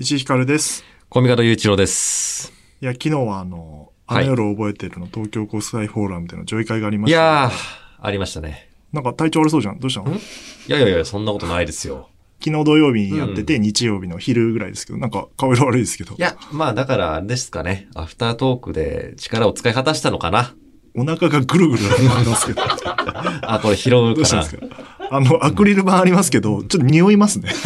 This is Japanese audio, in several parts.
石井ひかるです。コミカド雄一郎です。いや、昨日はあの、あはいの夜を覚えてるの東京国際フォーラムでの上映会がありました。いやー、ありましたね。なんか体調悪そうじゃん。どうしたの？ん？いやいやいや、そんなことないですよ。昨日土曜日にやってて、日曜日の昼ぐらいですけど、なんか顔色悪いですけどい。や、まあだからあれですかね。アフタートークで力を使い果たしたのかな。お腹がぐるぐる回りますけど。あ、これ拾うかなどうしたんです。か？あの、アクリル板ありますけど、ちょっと匂いますね。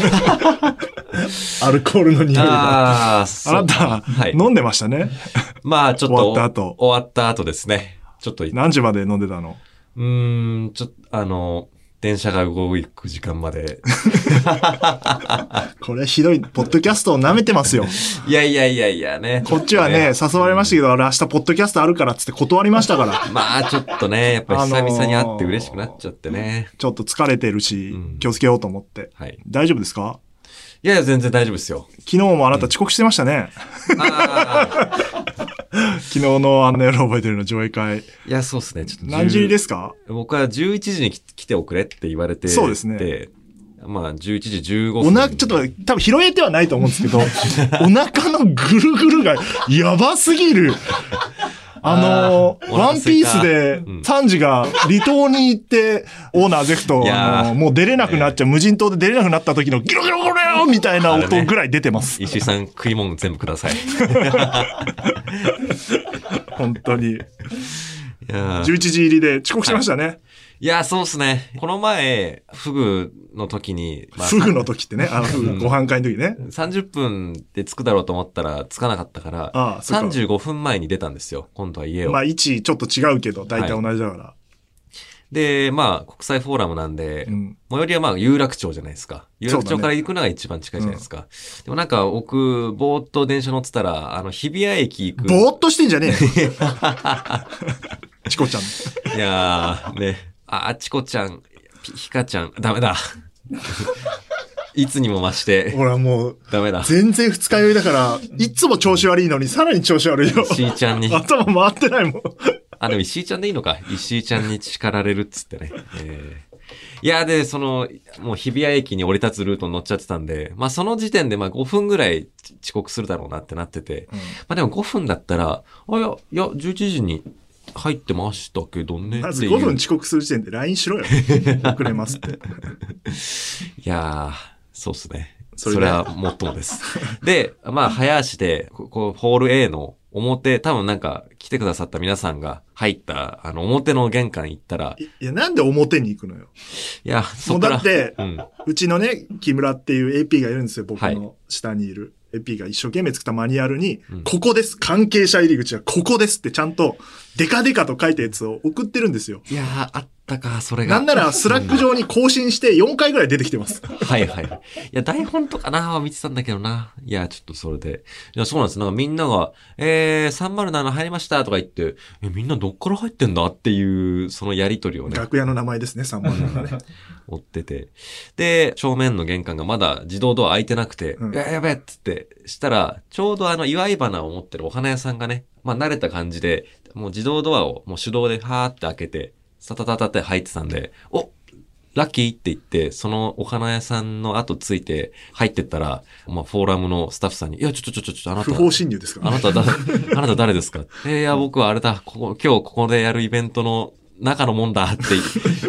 アルコールの匂いが。あなた、はい。飲んでましたね。まあちょっと、終わった後終わった後ですね。ちょっと、う何時まで飲んでたの？ーん、ちょっと、あの、電車が動く時間まで。これひどい。ポッドキャストを舐めてますよ。いやいやいやいやね。こっちはね、誘われましたけど、あれ明日ポッドキャストあるからっつって断りましたから。まあちょっとね、やっぱり久々に会って嬉しくなっちゃってね。ちょっと疲れてるしうん、気をつけようと思って。はい。大丈夫ですか？いやいや、全然大丈夫ですよ。昨日もあなた遅刻してましたね。昨日のあの夜覚えてるの上映会。いや、そうですね。ちょっと10。何時ですか？僕は11時に来来ておくれって言われてそうですねまあ、11時15分。おな、ちょっと多分拾えてはないと思うんですけど、お腹のぐるぐるがやばすぎる。あのあーワンピースでうん、サンジが離島に行って、オーナーゼフト、いやーあのもう出れなくなっちゃう、無人島で出れなくなった時のギロギロギロギロみたいな音ぐらい出てます。石井さん、食い物全部ください。い本当に。やー11時入りで遅刻しましたね。いやー、そうですね。この前、フグの時に、まあフグの時ってね、あの、フグご飯会の時ね。30分で着くだろうと思ったら着かなかったから、ああか35分前に出たんですよ。今度は家を。まあ、位置ちょっと違うけど、大体同じだから。で、まあ、国際フォーラムなんで、うん。最寄りはまあ、有楽町じゃないですか。有楽町から行くのが一番近いじゃないですか。でもなんか、僕、ぼーっと電車乗ってたら、あの、日比谷駅行く。ぼーっとしてんじゃねえよ。チコちゃん。いやー、ね。あ、あちこちゃん、ひひかちゃん、ダメだ。いつにも増して、ほら、もう、ダメだ。全然二日酔いだから、いつも調子悪いのに、さらに調子悪いよ。石井ちゃんに、頭回ってないもん。あ、でも石井ちゃんでいいのか。石井ちゃんに叱られるっつってね。えーいや、で、その、もう日比谷駅に降り立つルートに乗っちゃってたんで、まあその時点でまあ5分ぐらい遅刻するだろうなってなってて、まあでも5分だったら、あ、いや、いや、11時に入ってましたけどね。まずっていう5分遅刻する時点で LINE しろよ。遅れますって。いやー、そうっすね。それで？それはもっともです。で、まあ、早足で、ここう、ホール A の表、多分なんか、来てくださった皆さんが入った、あの、表の玄関行ったら、いいや、なんで表に行くのよ？いや、もそうだって、うん。うちのね、木村っていう AP がいるんですよ、僕はいの下にいる。AP が一生懸命作ったマニュアルに、うんここです。関係者入り口はここですってちゃんと、デカデカと書いたやつを送ってるんですよ。いやー、あったか、それが。なんなら、 Slack上に更新して4回ぐらい出てきてます。はいはい。いや、台本とかなは見てたんだけどな。いや、ちょっとそれで。いや、そうなんです。なんかみんなが、えー、307入りましたとか言って、え、みんなどっから入ってんだっていう、そのやりとりをね、楽屋の名前ですね、3番のね。追ってて。で、正面の玄関がまだ自動ドア開いてなくて、うんやべえっつって、したら、ちょうどあの、祝い花を持ってるお花屋さんがね、まあ慣れた感じで、もう自動ドアをもう手動ではーって開けて、サタタタって入ってたんで、おラッキーって言って、そのお花屋さんの後ついて入ってったら、まあフォーラムのスタッフさんに、いや、ちょちょちょちょちょ、あなた不、法侵入ですか？らね。あなただ、あなた誰ですか？えーいや、僕はあれだ、ここ、今日ここでやるイベントの中のもんだって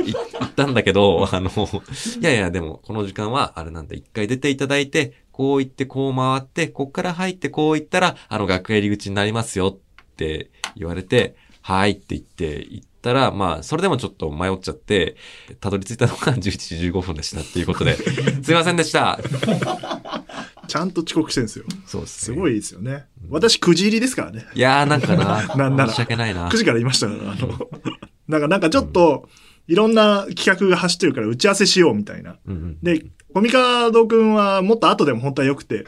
言ったんだけど、あの、いやいや、でも、この時間はあれなんで、一回出ていただいて、こう行って、こう回って、こっから入って、こう行ったら、あの、楽屋入り口になりますよって言われて、はいって言って、行ったら、まあ、それでもちょっと迷っちゃって、たどり着いたのが 11時15分でしたっていうことで、すいませんでした。ちゃんと遅刻してるんですよ。そうですすね。ごいですよね。私9時入りですからね。いやー、なんかな、なんなら申し訳ないな9。時からいましたから、あの、なんか、なんかちょっと、いろんな企画が走ってるから打ち合わせしようみたいな。うんうんで、コミカドくんはもっと後でも本当は良くて、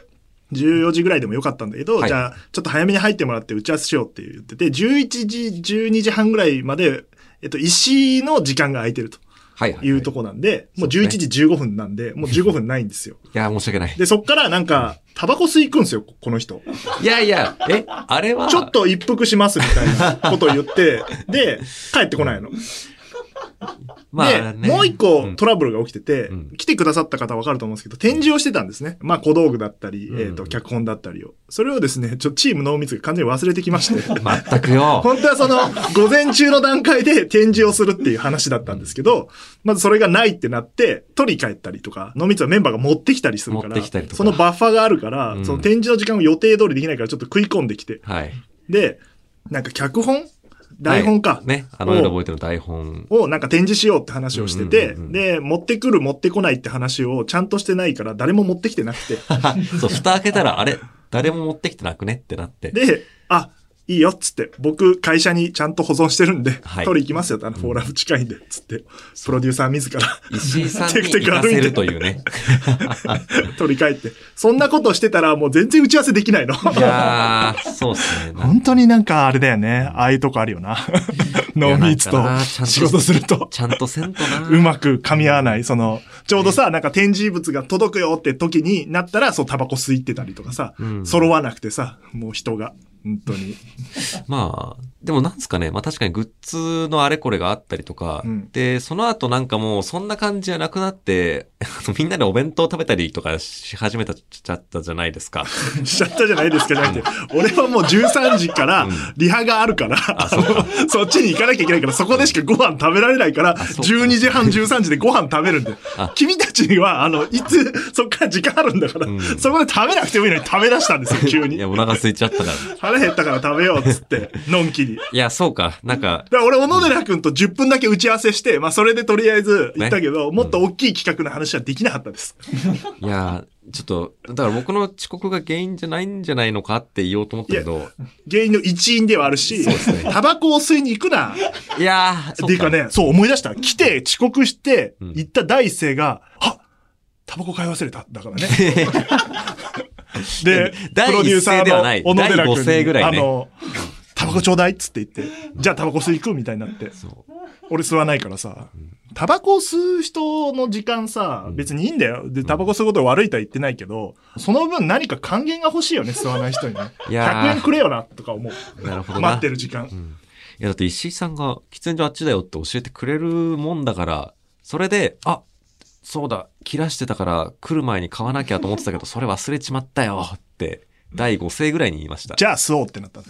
14時ぐらいでもよかったんだけど、はいじゃあ、ちょっと早めに入ってもらって打ち合わせしようって言ってて、11時、12時半ぐらいまで、えっと、石の時間が空いてるとはいはい、うとこなんで、もう11時15分なんで、もう15分ないんですよ。いや、申し訳ない。で、そっからなんか、タバコ吸い行くんですよ、この人。いやいや、え、あれは、ちょっと一服しますみたいなことを言って、で、帰ってこないの。まあで、ね。もう一個んトラブルが起きてて、うん来てくださった方わかると思うんですけど、展示をしてたんですね。まあ小道具だったり、うんえっ、と、脚本だったりを。それをですね、ちょっとチーム濃密が完全に忘れてきまして。全くよ。本当はその、午前中の段階で展示をするっていう話だったんですけど、まずそれがないってなって、取り帰ったりとか、濃密はメンバーが持ってきたりするから、かそのバッファがあるから、うんその展示の時間を予定通りできないからちょっと食い込んできて。はい。で、なんか脚本台本か。はいね。あの夜覚えてる台本。をなんか展示しようって話をしてて、うんうんうんうんで、持ってくる持ってこないって話をちゃんとしてないから誰も持ってきてなくて。そう、蓋開けたら、あれ誰も持ってきてなくねってなって。で、あ、いいよっつって、僕会社にちゃんと保存してるんで、はい取り行きますよって、あの、フォーラム近いんで、つって、プロデューサー自ら石井さんに行かせるというね。取り帰って。そんなことしてたらもう全然打ち合わせできないの。いやー、そうっすね。本当になんかあれだよね。ああいうとこあるよな。濃密といやなんかなちゃんと仕事すると。ちゃんとせんとな。うまく噛み合わない。その、ちょうどさ、なんか展示物が届くよって時になったら、そう、タバコ吸いってたりとかさ、うん揃わなくてさ、もう人が、本当に。まあ、でもなんですかね。まあ確かにグッズのあれこれがあったりとか、うんで、その後なんかもうそんな感じじゃなくなって、みんなでお弁当食べたりとかし始めたちゃったじゃないですか。しちゃったじゃないですか、じゃなくて。俺はもう13時からうんリハがあるから、うかそっちに行かなきゃいけないから、そこでしかご飯食べられないから、そうか12時半、13時でご飯食べるんであ。君たちには、あの、いつ、そっから時間あるんだから、うんそこで食べなくてもいいのに食べ出したんですよ、急にいや、。お腹空いちゃったから。腹減ったから食べようっつって、のんきに。いや、そうか。なんか、だから俺、小野寺君と10分だけ打ち合わせして、まあそれでとりあえず行ったけど、ねもっと大きい企画の話はできなかったです。いや、ちょっと、だから僕の遅刻が原因じゃないんじゃないのかって言おうと思ったけど、原因の一員ではあるし、そうですねタバコを吸いに行くな。いやー、そうっていうかね、そう思い出した。来て遅刻してうん、行った第一声が、あタバコ買い忘れた。だからね。で、第プロデューサー一声ではないの小野寺第五声ぐらいね君にあの、タバコちょうだいっつって言って、じゃあタバコ吸い行くみたいになって。俺吸わないからさ、タバコ吸う人の時間さ、別にいいんだよ。で、タバコ吸うことが悪いとは言ってないけど、その分何か還元が欲しいよね、吸わない人にね。いやー100円くれよな、とか思う。なるほどな。待ってる時間。うん。いや、だって石井さんが喫煙所あっちだよって教えてくれるもんだから、それで、あ、そうだ、切らしてたから来る前に買わなきゃと思ってたけど、それ忘れちまったよって、第5声ぐらいに言いました。じゃあ吸おうってなった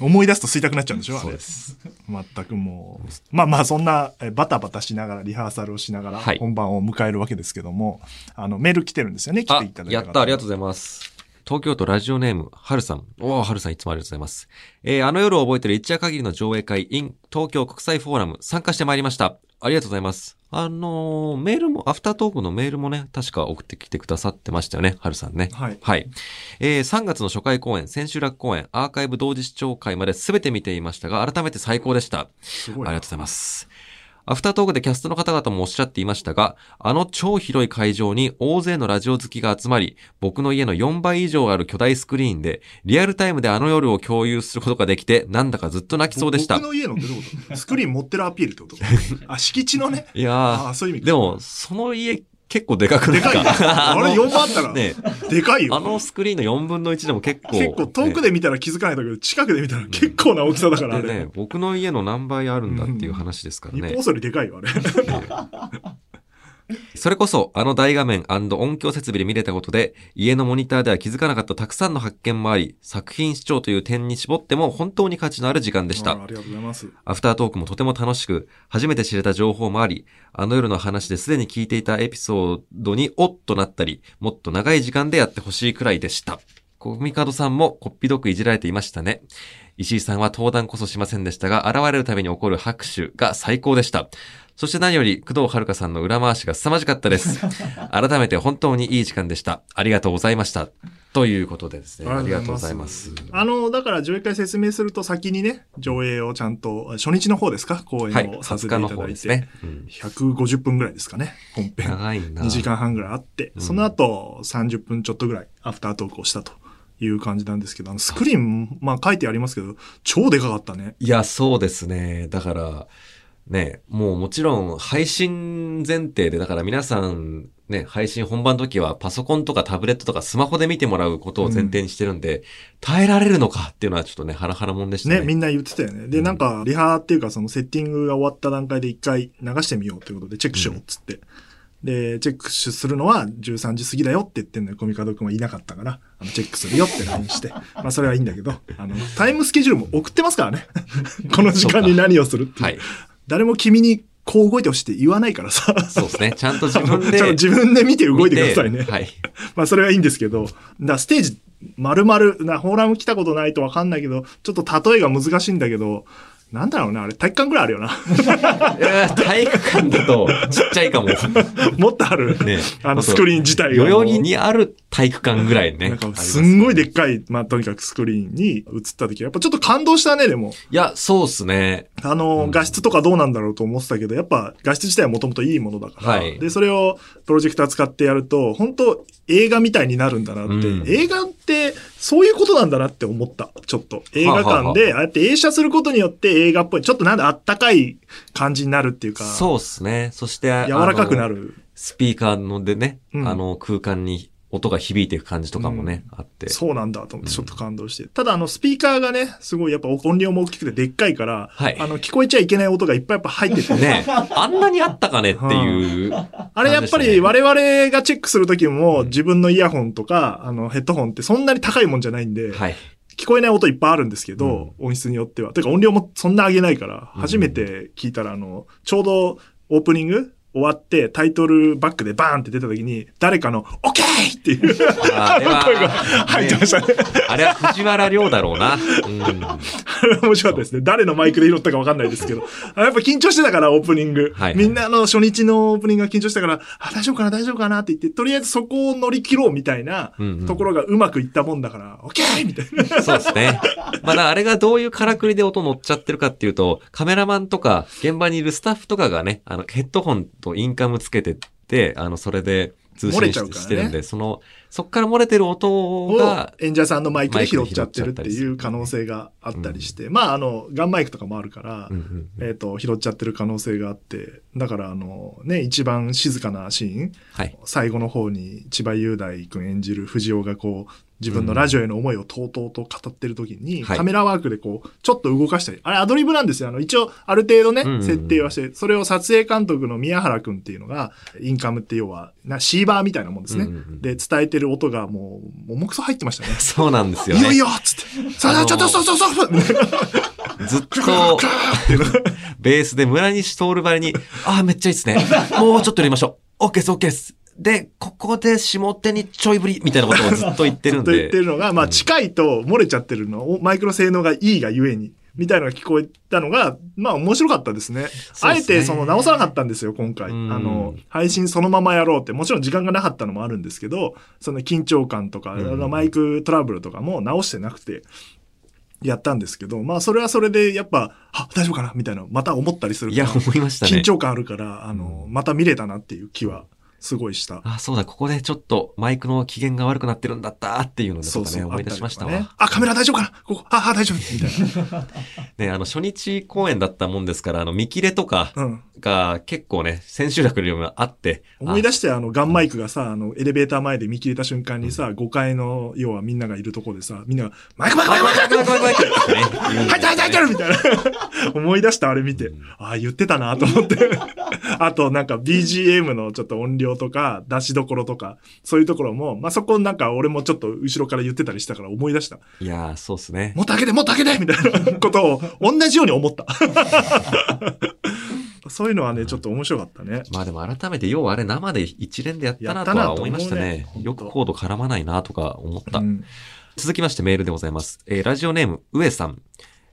思い出すと吸いたくなっちゃうんでしょそうで。す。全くもう。まあまあ、そんな、えバタバタしながら、リハーサルをしながらはい、本番を迎えるわけですけども、あの、メール来てるんですよね、来あていただい、た方やった、ありがとうございます。東京都ラジオネーム、はるさん。おー、はるさんいつもありがとうございます。えー、あの夜を覚えてる一夜限りの上映会 in 東京国際フォーラム参加してまいりました。ありがとうございます。あのーメールも、アフタートークのメールもね、確か送ってきてくださってましたよね、はるさんね。はいはい。えー、3月の初回公演、千秋楽公演、アーカイブ同時視聴会まで全て見ていましたが、改めて最高でした。すごいな。ありがとうございます。アフタートークでキャストの方々もおっしゃっていましたが、あの超広い会場に大勢のラジオ好きが集まり、僕の家の4倍以上ある巨大スクリーンで、リアルタイムであの夜を共有することができて、なんだかずっと泣きそうでした僕。の家のってどういうこと？スクリーン持ってるアピールってこと？あ、敷地のね？いやああ、そういう意味でも、その家結構でかくないか？でかいよ。あれ4番あったら、ね でかいよ。あのスクリーンの4分の1でも結構。結構遠くで見たら気づかないんだけど、近くで見たら結構な大きさだから、あれ。でね、僕の家の何倍あるんだっていう話ですからね日本。それでかいよ、あれ。それこそ、あの大画面音響設備で見れたことで、家のモニターでは気づかなかったたくさんの発見もあり、作品視聴という点に絞っても本当に価値のある時間でした。あありがとうございます。アフタートークもとても楽しく、初めて知れた情報もあり、あの夜の話ですでに聞いていたエピソードにおっとなったり、もっと長い時間でやってほしいくらいでした。コミカドさんもこっぴどくいじられていましたね。石井さんは登壇こそしませんでしたが、現れるたびに起こる拍手が最高でした。そして何より、工藤遥さんの裏回しが凄まじかったです。改めて本当にいい時間でした。ありがとうございました。ということでですね。ありがとうございます。あの、だから上映会説明すると先にね、上映をちゃんと、初日の方ですか？公はい。演をさせ20日のていただいて。方ですね。うん150分ぐらいですかね、本編。長いな。2時間半ぐらいあって、うんその後30分ちょっとぐらいアフタートークをしたという感じなんですけど、あのスクリーン、まあ書いてありますけど、超でかかったね。いや、そうですね。だから、ね、もうもちろん配信前提で、だから皆さん、ね、配信本番の時はパソコンとかタブレットとかスマホで見てもらうことを前提にしてるんで、耐えられるのかっていうのはちょっとね、ハラハラもんでしたね。ね、みんな言ってたよね。で、なんか、リハっていうか、そのセッティングが終わった段階で一回流してみようということで、チェックしようっつって。で、チェックするのは13時過ぎだよって言ってんのよ。コミカド君はいなかったから、あの、チェックするよって LINE して。まあ、それはいいんだけど、あの、タイムスケジュールも送ってますからね。この時間に何をするっていう。はい。誰も君にこう動いてほしいって言わないからさ。そうですね。ちゃんと自分で。自分で見て動いてくださいね。はい。まあそれはいいんですけど、だステージ丸々、な、フォーラム来たことないとわかんないけど、ちょっと例えが難しいんだけど、なんだろうな、あれ体育館ぐらいあるよな。いや体育館だとちっちゃいかも。もっとある。ね。あのスクリーン自体が。代々木にある体育館ぐらいね。なんかすんごいでっかい、まあとにかくスクリーンに映った時は、やっぱちょっと感動したね、でも。いや、そうっすね。あの、うん画質とかどうなんだろうと思ってたけど、やっぱ画質自体はもともといいものだから、はいで、それをプロジェクター使ってやると、本当映画みたいになるんだなって、うん映画ってそういうことなんだなって思った、ちょっと。映画館で、ああやって映写することによって映画っぽい、ちょっとなんだあったかい感じになるっていうか、そうっすね。そして、柔柔らかくな。る。スピーカーのでね、うんあの空間に音が響いていく感じとかもね、あって。そうなんだと思ってうんちょっと感動して。ただあのスピーカーがね、すごいやっぱ音量も大きくてでっかいから、はいあの聞こえちゃいけない音がいっぱいやっぱ入ってて、ねあんなにあったかねっていう。あれやっぱり我々がチェックするときもうん自分のイヤホンとか、あのヘッドホンってそんなに高いもんじゃないんで、はい。聞こえない音いっぱいあるんですけど、音質によっては。てか音量もそんな上げないから、うん初めて聞いたらあの、ちょうどオープニング終わってタイトルバックでバーンって出た時に、誰かのオッケーっていうあれは声が入ってましたね。あれは藤原亮だろうな。うん。あれ面白かったですね。誰のマイクで拾ったか分かんないですけど。あやっぱ緊張してたから、オープニング。はいみんなあの初日のオープニングが緊張したから、あ、大丈夫かな、大丈夫かなって言って、とりあえずそこを乗り切ろうみたいなうんうんところがうまくいったもんだから、オッケーみたいな。そうですね。まあだあれがどういうからくりで音乗っちゃってるかっていうと、カメラマンとか現場にいるスタッフとかがね、あのヘッドホンとインカムつけてって、あのそれで通信しね。してるんで、その、そっから漏れてる音をが、演者さんのマイクで拾っちゃってるっていう可能性があったりして、まああの、ガンマイクとかもあるから、うんうん。えっ、と、拾っちゃってる可能性があって、だからあの、ね、一番静かなシーン、はい。最後の方に千葉雄大君演じる藤尾がこう、自分のラジオへの思いをとうとうと語ってる時に、はいカメラワークでこう、ちょっと動かしたり、あれアドリブなんですよ。あの、一応、ある程度ね、うんうんうん設定はして、それを撮影監督の宮原君っていうのが、インカムって要は、なシーバーみたいなもんですね。うんうんうんで、伝えてる音がもう、重くそ入ってましたね。そうなんですよね。いよいよっつって。さあ、あのーちょっと、そうそうそうみたいな。ずっと、ベースで村西徹ばりに、ああ、めっちゃいいっすね。もうちょっとやりましょう。オッケーです、オッケーです。で、ここで下手にちょいぶりみたいなことをずっと言ってるんずっと言っで。てるのが、まあうん近いと漏れちゃってるのを、マイクの性能がいいがゆえに、みたいなのが聞こえたのが、まあ面白かったですね。すねあえてその直さなかったんですよ、今回。あうんの、配信そのままやろうって、もちろん時間がなかったのもあるんですけど、その緊張感とか、マイクトラブルとかも直してなくて、やったんですけど、まあそれはそれでやっぱ、あ、大丈夫かなみたいな、また思ったりするいや、思いましたね。緊張感あるから、あの、また見れたなっていう気はすごいした。あ、そうだ、ここでちょっとマイクの機嫌が悪くなってるんだったっていうので、とかね、思い出しましたわ。あねあ、カメラ大丈夫かな？ここ、あ、あ、大丈夫みたい ね、あの、初日公演だったもんですから、あの、見切れとかな。うん。が結構ね、千秋楽よりもあって。思い出して、あの、ガンマイクがさ、あの、エレベーター前で見切れた瞬間にさ、5階の、要はみんながいるとこでさ、みんなが、マイクマイクマイクマイクマイクマイクマイク入って入って入ってるみたいな。思い出した、あれ見て。ああ、言ってたなと思って。あと、なんか BGM のちょっと音量とか、出しどころとか、そういうところも、まあ、そこなんか俺もちょっと後ろから言ってたりしたから思い出した。いやー、そうっすね。もっと開けて、もっと開けてみたいな ことを同じように思った。そういうのはね、ちょっと面白かったね。まあでも改めて、要はあれ生で一連でやったなとは思いましたね。ねよくコード絡まないなとか思った。うん続きましてメールでございます。えーラジオネーム、上さん。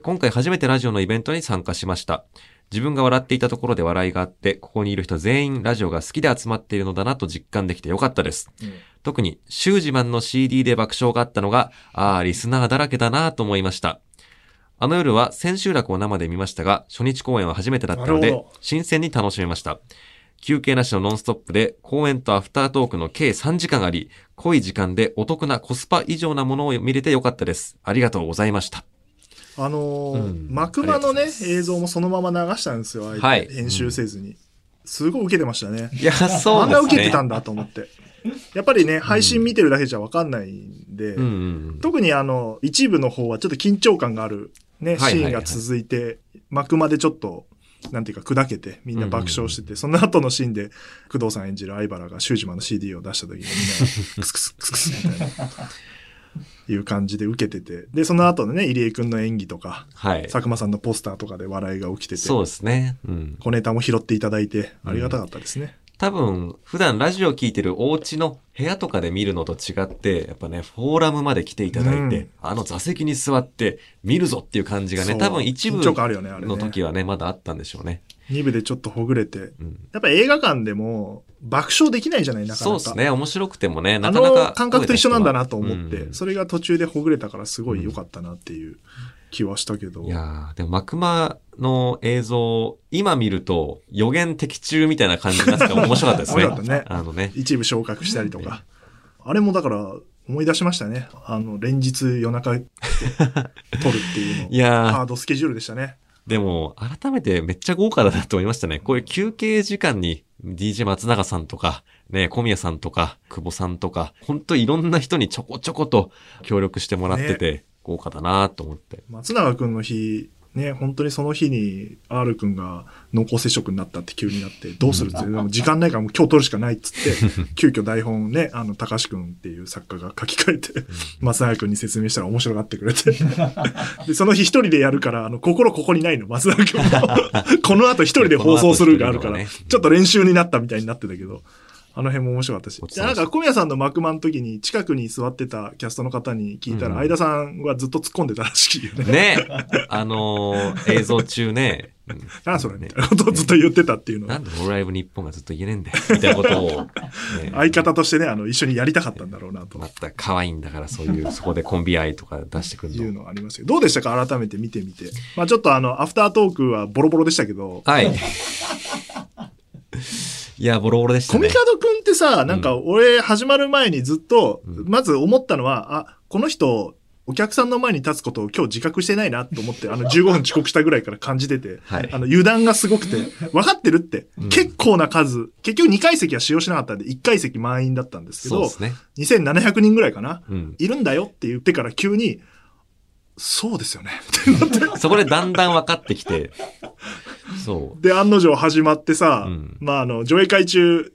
今回初めてラジオのイベントに参加しました。自分が笑っていたところで笑いがあって、ここにいる人全員ラジオが好きで集まっているのだなと実感できてよかったです。特に、シュージマンの CD で爆笑があったのが、ああ、リスナーだらけだなと思いました。あの夜は千秋楽を生で見ましたが、初日公演は初めてだったので新鮮に楽しめました。休憩なしのノンストップで、公演とアフタートークの計3時間あり、濃い時間でお得なコスパ以上なものを見れてよかったです。ありがとうございました。あのーうん幕間のね映像もそのまま流したんですよ、はい編集せずに。すごい受けてましたね。いや、そうあん。な受けてたんだと思って。やっぱりね、配信見てるだけじゃわかんないんで、うんうんうん。特にあの、一部の方はちょっと緊張感があるね、はいはいはいシーンが続いて、幕までちょっと、なんていうか砕けて、みんな爆笑してて、その後のシーンで、工藤さん演じる相原がシュージマンの CD を出した時にみんな、クスクスクスクスみたいな、いう感じで受けてて、で、その後のね、入江くんの演技とか、はい。佐久間さんのポスターとかで笑いが起きてて、そうですね。うん。小ネタも拾っていただいて、ありがたかったですね。多分、普段ラジオ聞いてるお家の部屋とかで見るのと違って、やっぱね、フォーラムまで来ていただいて、うんあの座席に座って見るぞっていう感じがね、多分一部緊張感あるよねねの時はね、まだあったんでしょうね。2部でちょっとほぐれて、うん、やっぱ映画館でも爆笑できないじゃない、なかなか。そうですね。面白くてもね、あなかなか。の感覚と一緒なんだなと思って、うんそれが途中でほぐれたからすごい良かったなっていう気はしたけど。いやーでも、マクマの映像、今見ると予言的中みたいな感じになってて面白かったですね。面白かったねあのね。一部昇格したりとか。あれもだから思い出しましたね。あの、連日夜中で撮るっていうの。いやーハードスケジュールでしたね。でも、改めてめっちゃ豪華だなと思いましたね。こういう休憩時間に DJ 松永さんとか、ね、小宮さんとか、久保さんとか、ほんといろんな人にちょこちょこと協力してもらってて、豪華だなと思って。松永くんの日、ね、本当にその日に R くんが濃厚接触になったって急になって、どうするって、でも時間ないからもう今日撮るしかないっつって、急遽台本をね、あの、高橋くんっていう作家が書き換えて、松永くんに説明したら面白がってくれて。で、その日一人でやるから、あの、心ここにないの、松永くんも。この後一人で放送するがあるから、ちょっと練習になったみたいになってたけど、あの辺も面白かったし。なんか小宮さんの幕間の時に近くに座ってたキャストの方に聞いたら、うん。相田さんはずっと突っ込んでたらしいよね。ね、あのー 映像中ね、うんなんそれみたいなことをずっと言ってたっていうのは。なんでホロライブ日本がずっと言えねえんだよ、みたいなことを、ね 相方としてね、あの、一緒にやりたかったんだろうなと。また可愛いんだから、そういう、そこでコンビ愛とか出してくるいうの。ありますけど、どうでしたか？改めて見てみて。まあちょっとあの、アフタートークはボロボロでしたけど、はい。いや、ボロボロでしたね。コミ。カドくんってさ、なんか俺始まる前にずっと、うん。まず思ったのは、あ、この人、お客さんの前に立つことを今日自覚してないなと思って、あの15分遅刻したぐらいから感じてて、はい。あの油断がすごくて、分かってるって、うん。結構な数、結局2階席は使用しなかったんで、1階席満員だったんですけど、そうですね。2700人ぐらいかな、うん。いるんだよって言ってから急に、そうですよね。そこでだんだん分かってきて、そう。で、案の定始まってさ、うんまあ、あの、上映会中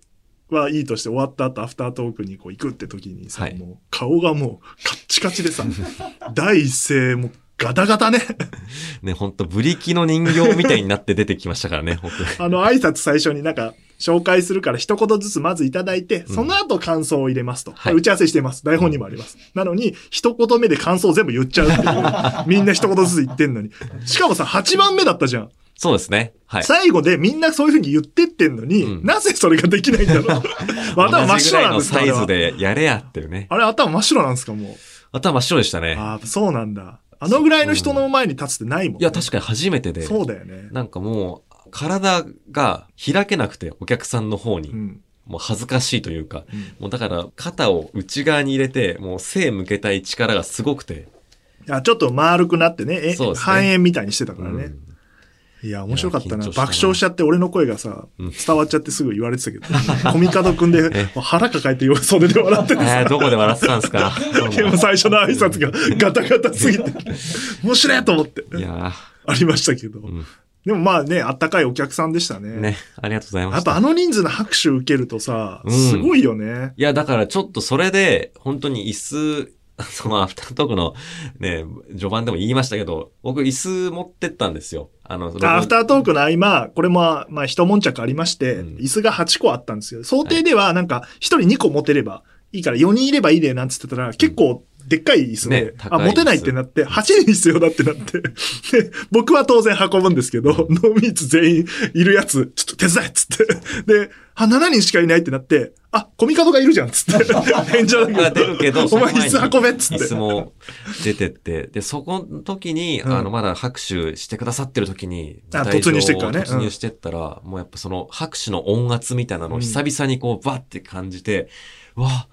はいいとして終わった後、アフタートークにこう行くって時にさ、はいもう顔がもうカッチカチでさ、第一声もうガタガタね。ね、ほんと、ブリキの人形みたいになって出てきましたからね、本当に。あの、挨拶最初になんか、紹介するから一言ずつまずいただいて、うんその後感想を入れますと。はい打ち合わせしてます。台本にもあります。なのに、一言目で感想を全部言っちゃうっていう。みんな一言ずつ言ってんのに。しかもさ、8番目だったじゃん。そうですね。はい。最後でみんなそういう風に言ってってんのに、うんなぜそれができないんだろう。頭真っ白なんですかサイズでやれやっていうね。あれ頭真っ白なんですかもう。頭真っ白でしたね。ああ、そうなんだ。あのぐらいの人の前に立つってないもん、ねいや、確かに初めてで。そうだよね。なんかもう、体が開けなくて、お客さんの方に。うん。もう恥ずかしいというか。うんもうだから、肩を内側に入れて、もう背向けたい力がすごくて。あちょっと丸くなってね、えそうですね半円みたいにしてたからね。うんいや、面白かったな。爆笑しちゃって、俺の声がさ、うん伝わっちゃってすぐ言われてたけど、コミカドくんで 腹抱えて袖で笑っててえどこで笑ってたんですか？でも最初の挨拶がガタガタすぎて、面白いと思って、いやありましたけど。でもまあね、あったかいお客さんでしたね。ね、ありがとうございまやっぱ。あの人数の拍手受けるとさ、うんすごいよね。いや、だからちょっとそれで、本当に椅子、そのアフタートークのね、序盤でも言いましたけど、僕椅子持ってったんですよ。あの、アフタートークの合間、これも、まあ、一悶着ありまして、うん椅子が8個あったんですよ。想定では、なんか、1人2個持てればいいから、4人いればいいで、なんつってたら、結構、でっかい椅子で、ねあ、持てないってなって、8人必要だってなって、で、僕は当然運ぶんですけど、ノーミーツ全員いるやつ、ちょっと手伝えっつって、で、あ、7人しかいないってなって、あ、コミカドがいるじゃんっつって、返事だが出るけど、お前椅子運べっつっ椅子て。も出てって、で、そこの時に、うん。あの、まだ拍手してくださってる時に、あ突入してっからね。突入してったら、もうやっぱその拍手の音圧みたいなのを久々にこう、バッて感じて、うわ、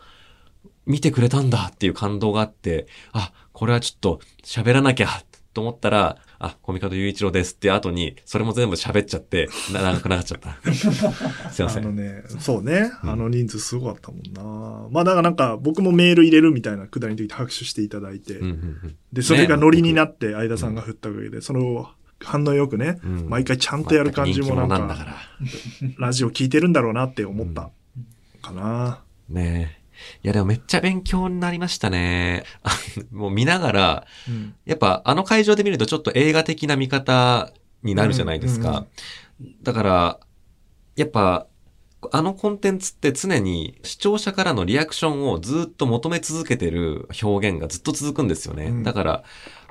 見てくれたんだっていう感動があって、あ、これはちょっと喋らなきゃっと思ったら、あ、コミカド雄一郎ですって後に、それも全部喋っちゃって、な 長くなっちゃった。すいません。あのね、そうね、うんあの人数すごかったもんな。まあだからなんか僕もメール入れるみたいなくだりの時に拍手していただいて、うんうんうんで、それがノリになって相田さんが振ったおかげで、その反応よくね、うん毎回ちゃんとやる感じもなんから。ラジオ聞いてるんだろうなって思ったかな。ねえ。いやでもめっちゃ勉強になりましたね。あ もう見ながら、うんやっぱあの会場で見るとちょっと映画的な見方になるじゃないですうんうんか。だから、やっぱ、あのコンテンツって常に視聴者からのリアクションをずっと求め続けてる表現がずっと続くんですよね。うんだから、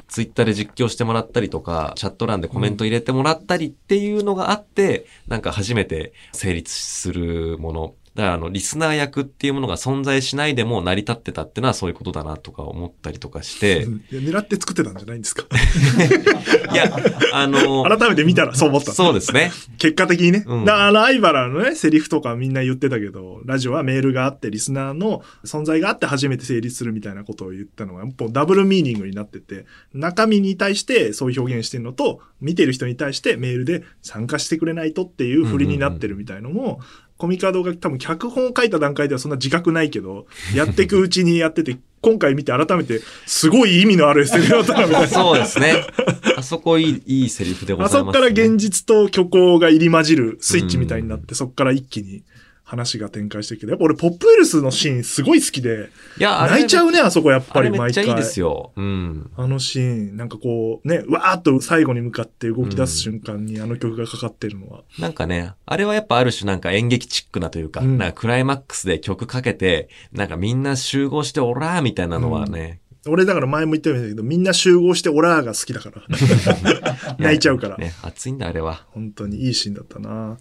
ツイッターで実況してもらったりとか、チャット欄でコメント入れてもらったりっていうのがあって、なんか初めて成立するもの。だからあの、リスナー役っていうものが存在しないでも成り立ってたってのはそういうことだなとか思ったりとかして。いや狙って作ってたんじゃないんですか？いや、あの、改めて見たらそう思った。そうですね。結果的にね。うんだから、ライバラのね、セリフとかみんな言ってたけど、ラジオはメールがあって、リスナーの存在があって初めて成立するみたいなことを言ったのが、もうダブルミーニングになってて、中身に対してそういう表現してるのと、見てる人に対してメールで参加してくれないとっていう振りになってるみたいのも、コミカドが多分脚本を書いた段階ではそんな自覚ないけど、やっていくうちにやってて、今回見て改めて、すごい意味のあるセリフだったな、みたいな。そうですね。あそこいい、いいセリフでございます、ね。あそこから現実と虚構が入り混じるスイッチみたいになって、そこから一気に話が展開してるけど、やっぱ俺ポップウェルスのシーンすごい好きで、いや、泣いちゃうね、あそこやっぱり毎回。めっちゃいいですよ。うん。あのシーン、なんかこう、ね、わーっと最後に向かって動き出す瞬間にあの曲がかかってるのは。なんかね、あれはやっぱある種なんか演劇チックなというか、うんなんかクライマックスで曲かけて、なんかみんな集合してオラーみたいなのはね、俺だから前も言ったようだけど、みんな集合してオラーが好きだから。泣いちゃうから。ね、熱いんだ、あれは。本当にいいシーンだったな。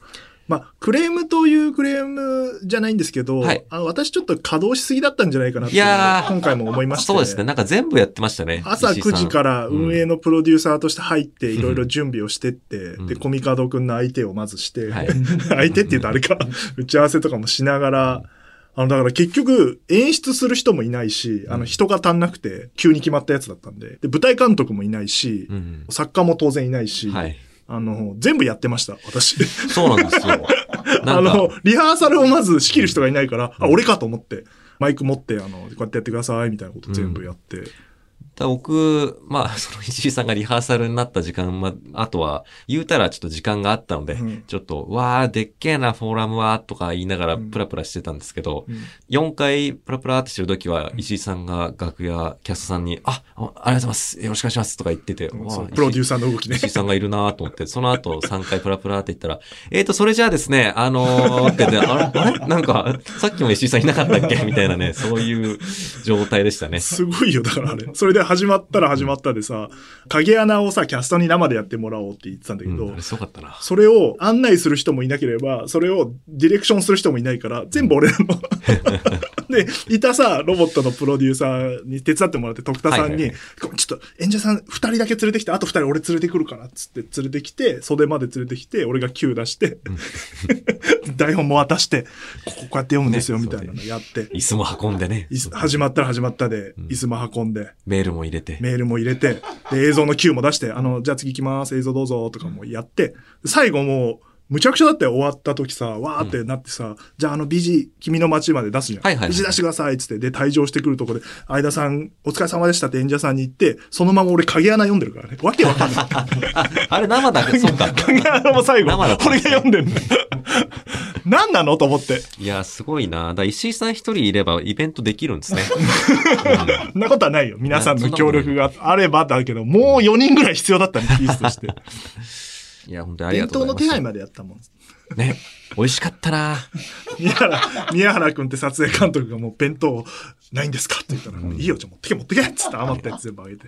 まあ、クレームというクレームじゃないんですけど、はいあの私ちょっと稼働しすぎだったんじゃないかなっていやー今回も思いまして。そうですね。なんか全部やってましたね。朝9時から運営のプロデューサーとして入って、んいろいろ準備をしてって、うんで、コミカドくんの相手をまずして、はい 相手って言うとあれか、打ち合わせとかもしながら、あの、だから結局、演出する人もいないし、あの、人が足んなくて、急に決まったやつだったんで、で、舞台監督もいないし、うん。作家も当然いないし、はい。あの、全部やってました、私。そうなんですよ。なあの、、リハーサルをまず仕切る人がいないから、あ、俺かと思って、マイク持って、あの、こうやってやってください、みたいなこと全部やって。だ僕、まあ、その石井さんがリハーサルになった時間、まあ、あとは、言うたらちょっと時間があったので、うんちょっと、わー、でっけえな、フォーラムは、とか言いながらうんプラプラしてたんですけど、うん4回プラプラってしてる時は、石井さんが楽屋、キャストさんに、あ、あありがとうございます。よろしくお願いします。とか言ってて、プロデュー石サーの動きね井。石井さんがいるなと思って、その後3回プラプラって言ったら、えーと、それじゃあですね、あのー、って言ってあれ、あれ？なんか、さっきも石井さんいなかったっけ？みたいなね、そういう状態でしたね。すごいよ、だからあれ。それで始まったら始まったでさ、影穴をさ、キャストに生でやってもらおうって言ってたんだけど、うん、あれすごかったな。それを案内する人もいなければ、それをディレクションする人もいないから、全部俺らの。で、いたさ、ロボットのプロデューサーに手伝ってもらって、徳田さんに、はいはいはい。ちょっと演者さん二人だけ連れてきて、あと二人俺連れてくるから、つって連れてきて、袖まで連れてきて、俺が Q 出して、台本も渡して、こここうやって読むんですよ、ねみたいなのやって、椅子も運んでね。始まったら始まったで、うん。椅子も運んで、メールも入れて。メールも入れて、で、映像の Q も出して、あの、じゃあ次行きます、映像どうぞ、とかもやって、最後もう、むちゃくちゃだったよ、終わった時さ、わーってなってさ、じゃああの、ビジ、君の街まで出すじゃん。はいはいはい出してください、つって、で、退場してくるとこで、相田さん、お疲れ様でしたって演者さんに言って、そのまま俺、影穴読んでるからね。わけわかんない。あ、あれ生だ、そうか。影穴も最後、生俺が読んでるの。何なのと思って。いや、すごいな。だ石井さん一人いればイベントできるんですね。そんなことはないよ。皆さんの協力があればだけど、もう4人ぐらい必要だったね、ピースとして。いや、本当にありが伝とうございます。統の手配までやったもん。ね。美味しかったな。宮原、宮原くんって撮影監督がもう弁当ないんですかって言ったら、いいよ、じゃあ持ってけ持ってけっつって余ったやつ全部あげて。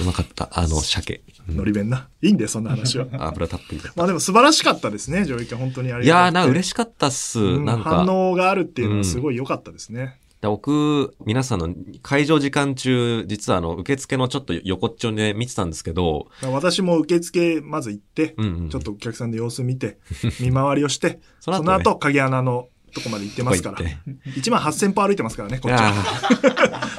うまかった。あの、鮭。うんのり弁な。いいんだよ、そんな話は。油たっぷりで。まあでも素晴らしかったですね、上映会。本当にありいやーな、がたくて嬉しかったっす。うんなんか。反応があるっていうのはすごい良かったですね。だ僕、皆さんの会場時間中、実はあの、受付のちょっと横っちょで見てたんですけど、私も受付まず行って、うんうんちょっとお客さんで様子見て、見回りをして、その後ねその後、影穴のとこまで行ってますからここ行っ。1万8000歩歩いてますからね、こっちあは。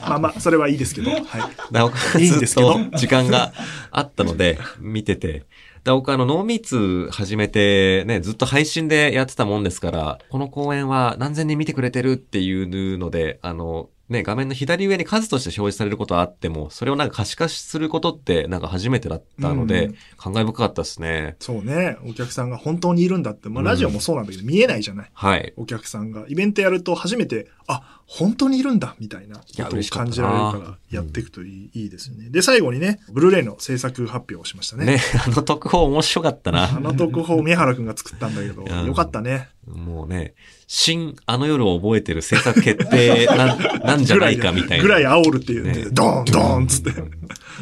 あ まあまあ、それはいいですけど。はい。いいんですけどと時間があったので、見てて。で僕あの、ノーミーツ始めてね、ずっと配信でやってたもんですから、この公演は何千人見てくれてるっていうので、あの、ね、画面の左上に数として表示されることはあっても、それをなんか可視化することってなんか初めてだったので、うん感慨深かったですね。そうね。お客さんが本当にいるんだって。まあ、うんラジオもそうなんだけど、見えないじゃない。はい。お客さんが。イベントやると初めて、あ、本当にいるんだ、みたいなこと感じられるから、やっていくといい,、いいですよね。で、最後にね、ブルーレイの制作発表をしましたね。ね、あの特報面白かったな。あの特報、宮原くんが作ったんだけど、うんよかったね。もうね、新あの夜を覚えてる制作決定なん なんじゃないかみたいな。ぐらい煽るっていうね。ねドーン、ドーンっつって。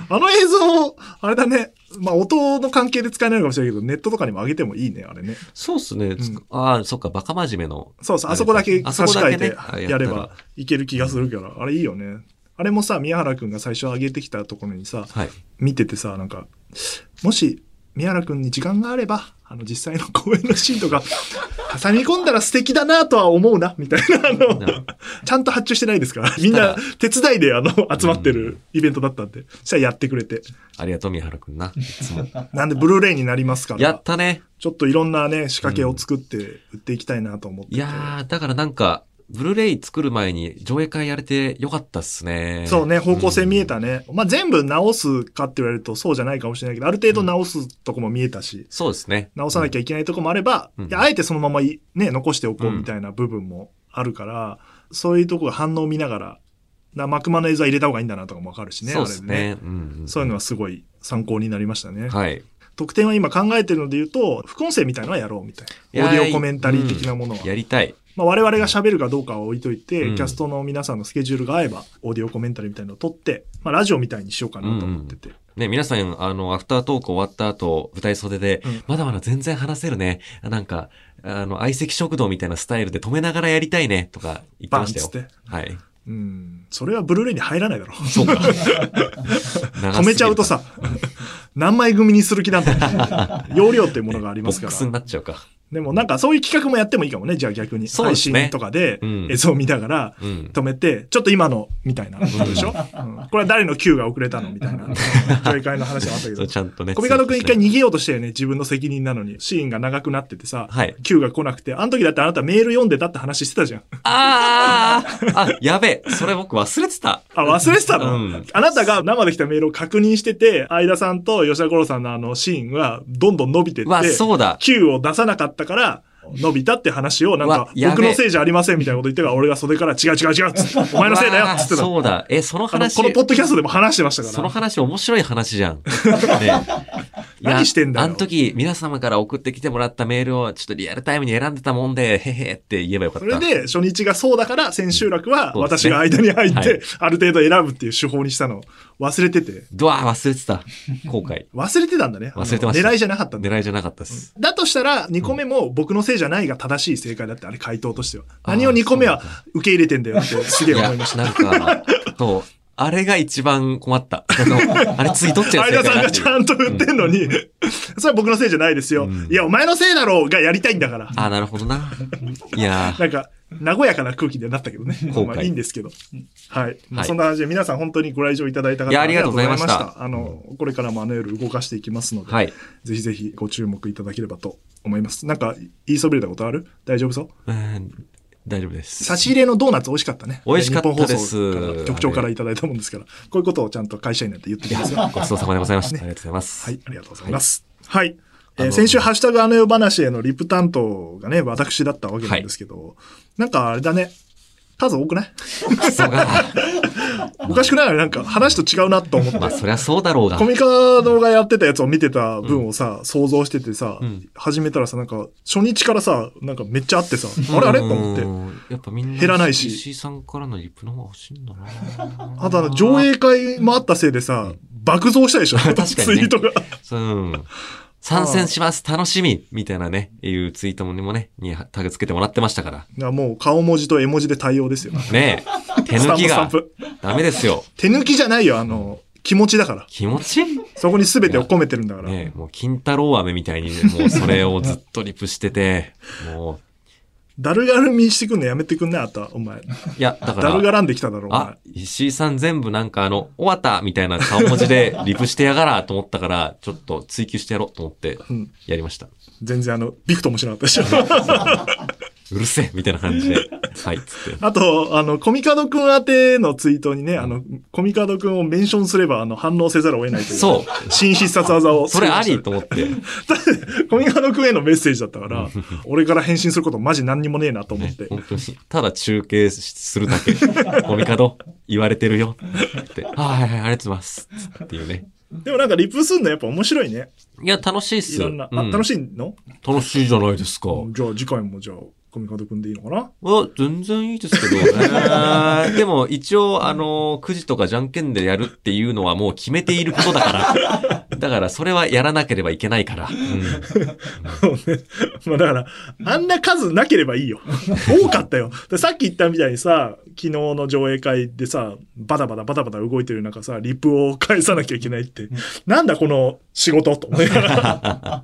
あの映像、あれだね。まあ、音の関係で使えないかもしれないけど、ネットとかにも上げてもいいね、あれね。そうっすね。つうんああ、そっか、バカ真面目の。そうそう、あそこだけあ差し替えてあやればいける気がするから、あれいいよね。あれもさ、宮原くんが最初上げてきたところにさ、はい。見ててさ、なんか、もし、宮原くんに時間があれば、あの、実際の公演のシーンとか、挟み込んだら素敵だなとは思うな、みたいな、あの、うんちゃんと発注してないですから、みんな手伝いで、あの、集まってるイベントだったんで、そしたらやってくれて。ありがとう、宮原くんな。なんで、ブルーレイになりますかやらっ、たね。ちょっといろんなね、仕掛けを作って売っていきたいなと思ってて。いやー、だからなんか、ブルーレイ作る前に上映会やれてよかったっすね。そうね、方向性見えたね。ね。まあ、全部直すかって言われるとそうじゃないかもしれないけど、ある程度直すとこも見えたし、そうですね。直さなきゃいけないとこもあれば、うんあえてそのままいね、残しておこうみたいな部分もあるから、そういうとこが反応を見ながら、なマクマの映像は入れた方がいいんだなとかもわかるしね、そうですね。うんんそういうのはすごい参考になりましたね。はい。特典は今考えてるので言うと、副音声みたいのはやろうみたいな。オーディオコメンタリー的なものは。やりたい。まあ、我々が喋るかどうかは置いといて、うんキャストの皆さんのスケジュールが合えば、オーディオコメンタリーみたいなのを撮って、まあ、ラジオみたいにしようかなと思ってて。ね、皆さん、あの、アフタートーク終わった後、舞台袖で、うんまだまだ全然話せるね。なんか、あの、相席食堂みたいなスタイルで止めながらやりたいね、とか言ってましたよ。はい。うん。それはブルーレイに入らないだろ。そうか。止めちゃうとさ、何枚組にする気なんだ容量っていうものがありますからボックスに。なっちゃうか。でもなんかそういう企画もやってもいいかもね、じゃあ逆に。配そうですね信とかでうん映像を見ながらうん。止めて、ちょっと今のみたいなことでしょ、うんこれは誰の Q が遅れたのみたいな。上会の話もあったけど。ちゃんとね。コミカドくん一回逃げようとしたよね。自分の責任なのに。シーンが長くなっててさ、はい。Q が来なくて、あの時だってあなたメール読んでたって話してたじゃん。あーあ、やべえ。それ僕忘れてた。あ、忘れてたの、うんあなたが生で来たメールを確認してて、相田さんと吉田五郎さんのあのシーンがどんどん伸びてって、わ、そうだ。Q を出さなかったから、伸びたって話を、なんか僕のせいじゃありませんみたいなこと言ってから、俺が袖から違う違う違うっつって、お前のせいだよっつってうた。わそうだ。え、そのあの、話。このポッドキャストでも話してましたから。その話面白い話じゃん。ね何してんだよあの時、皆様から送ってきてもらったメールをちょっとリアルタイムに選んでたもんで、へへって言えばよかった。それで、初日がそうだから、千秋楽は私が間に入って、はいある程度選ぶっていう手法にしたのを忘れてて。ドア忘れてた。後悔。忘れてたんだね。忘れてました狙いじゃなかった。狙いじゃなかったです。だとしたら、2個目も僕のせいじゃないが正しい正解だって、あれ回答としては。何を2個目は受け入れてんだよってすげえ思いました。なんか、そう。あれが一番困った。あのあれ次どっちが正相田さんがちゃんと言ってんのに、それは僕のせいじゃないですよ。うんいや、お前のせいだろうがやりたいんだから。あ、なるほどな。いやなんか、和やかな空気でなったけどね。まあいいんですけど。はい。まあはいそんな感じで皆さん本当にご来場いただいた方ありがとうございましたあの、これからもあの夜動かしていきますので、はい。ぜひぜひご注目いただければと思います。なんか、言いそびれたことある？大丈夫そう？うん大丈夫です。差し入れのドーナツ美味しかったね。美味しかったです局長からいただいたもんですから、こういうことをちゃんと会社員になって言ってきますよ。ごちそうさまでございました。ねありがとうございます。はい、ありがとうございます。はい。えあのー先週、ハッシュタグあの世話へのリプ担当がね、私だったわけなんですけど、なんかあれだね、数多くない？おかしくない？なんか話と違うなと思って。まあ、そりゃそうだろうがコ。ミカドがやってたやつを見てた分をさ、想像しててさ、うん。始めたらさ、なんか、初日からさ、なんかめっちゃあってさ、あれ？あれ？と思って。やっぱみんな、減らないし。石井さんからのリプの方が欲しいんだな。あとあの、上映会もあったせいでさ、爆増したでしょ？確かにね。ツイートが。そううん。参戦します楽しみみたいなね、いうツイートにもね、にタグつけてもらってましたから。もう顔文字と絵文字で対応ですよ。ねえ、手抜きが。ダメですよ。手抜きじゃないよ、あの、気持ちだから。気持ち？そこに全てを込めてるんだから。ねえ、もう金太郎飴みたいに、もうそれをずっとリプしてて、もだるがるみしてくんのやめてくんね、あとは、お前。いや、だから、だるがらんできただろ、お前あ。、石井さん全部なんかあの、終わったみたいな顔文字で リプしてやがらと思ったから、ちょっと追求してやろうと思ってうん。やりました。全然あの、ビクともしなかったでしょ。うるせえみたいな感じで。はい、つって。あと、あの、コミカドくん宛てのツイートにね、あの、コミカドくんをメンションすれば、あの、反応せざるを得ないという。そう。新必殺技をそれあり作と思 って。コミカドくんへのメッセージだったから、俺から返信することマジ何にもねえなと思って。本当に。ただ中継するだけ。コミカド、言われてるよ。って。あはいはい、ありがとうございます。っていうね。でもなんかリプすんのやっぱ面白いね。いや、楽しいっす。いろんな。あ、うん楽しいの？楽しいじゃないですか。じゃあ次回もじゃあ、コミカドでいいのかな？あ、全然いいですけど、え ーでも一応、あの、くじとかじゃんけんでやるっていうのはもう決めていることだから。だから、それはやらなければいけないから。うん まあだから、あんな数なければいいよ。多かったよ。でさっき言ったみたいにさ、昨日の上映会でさ、バタバタバタバタ動いてる中さ、リプを返さなきゃいけないって、なんだこの仕事と思いながら、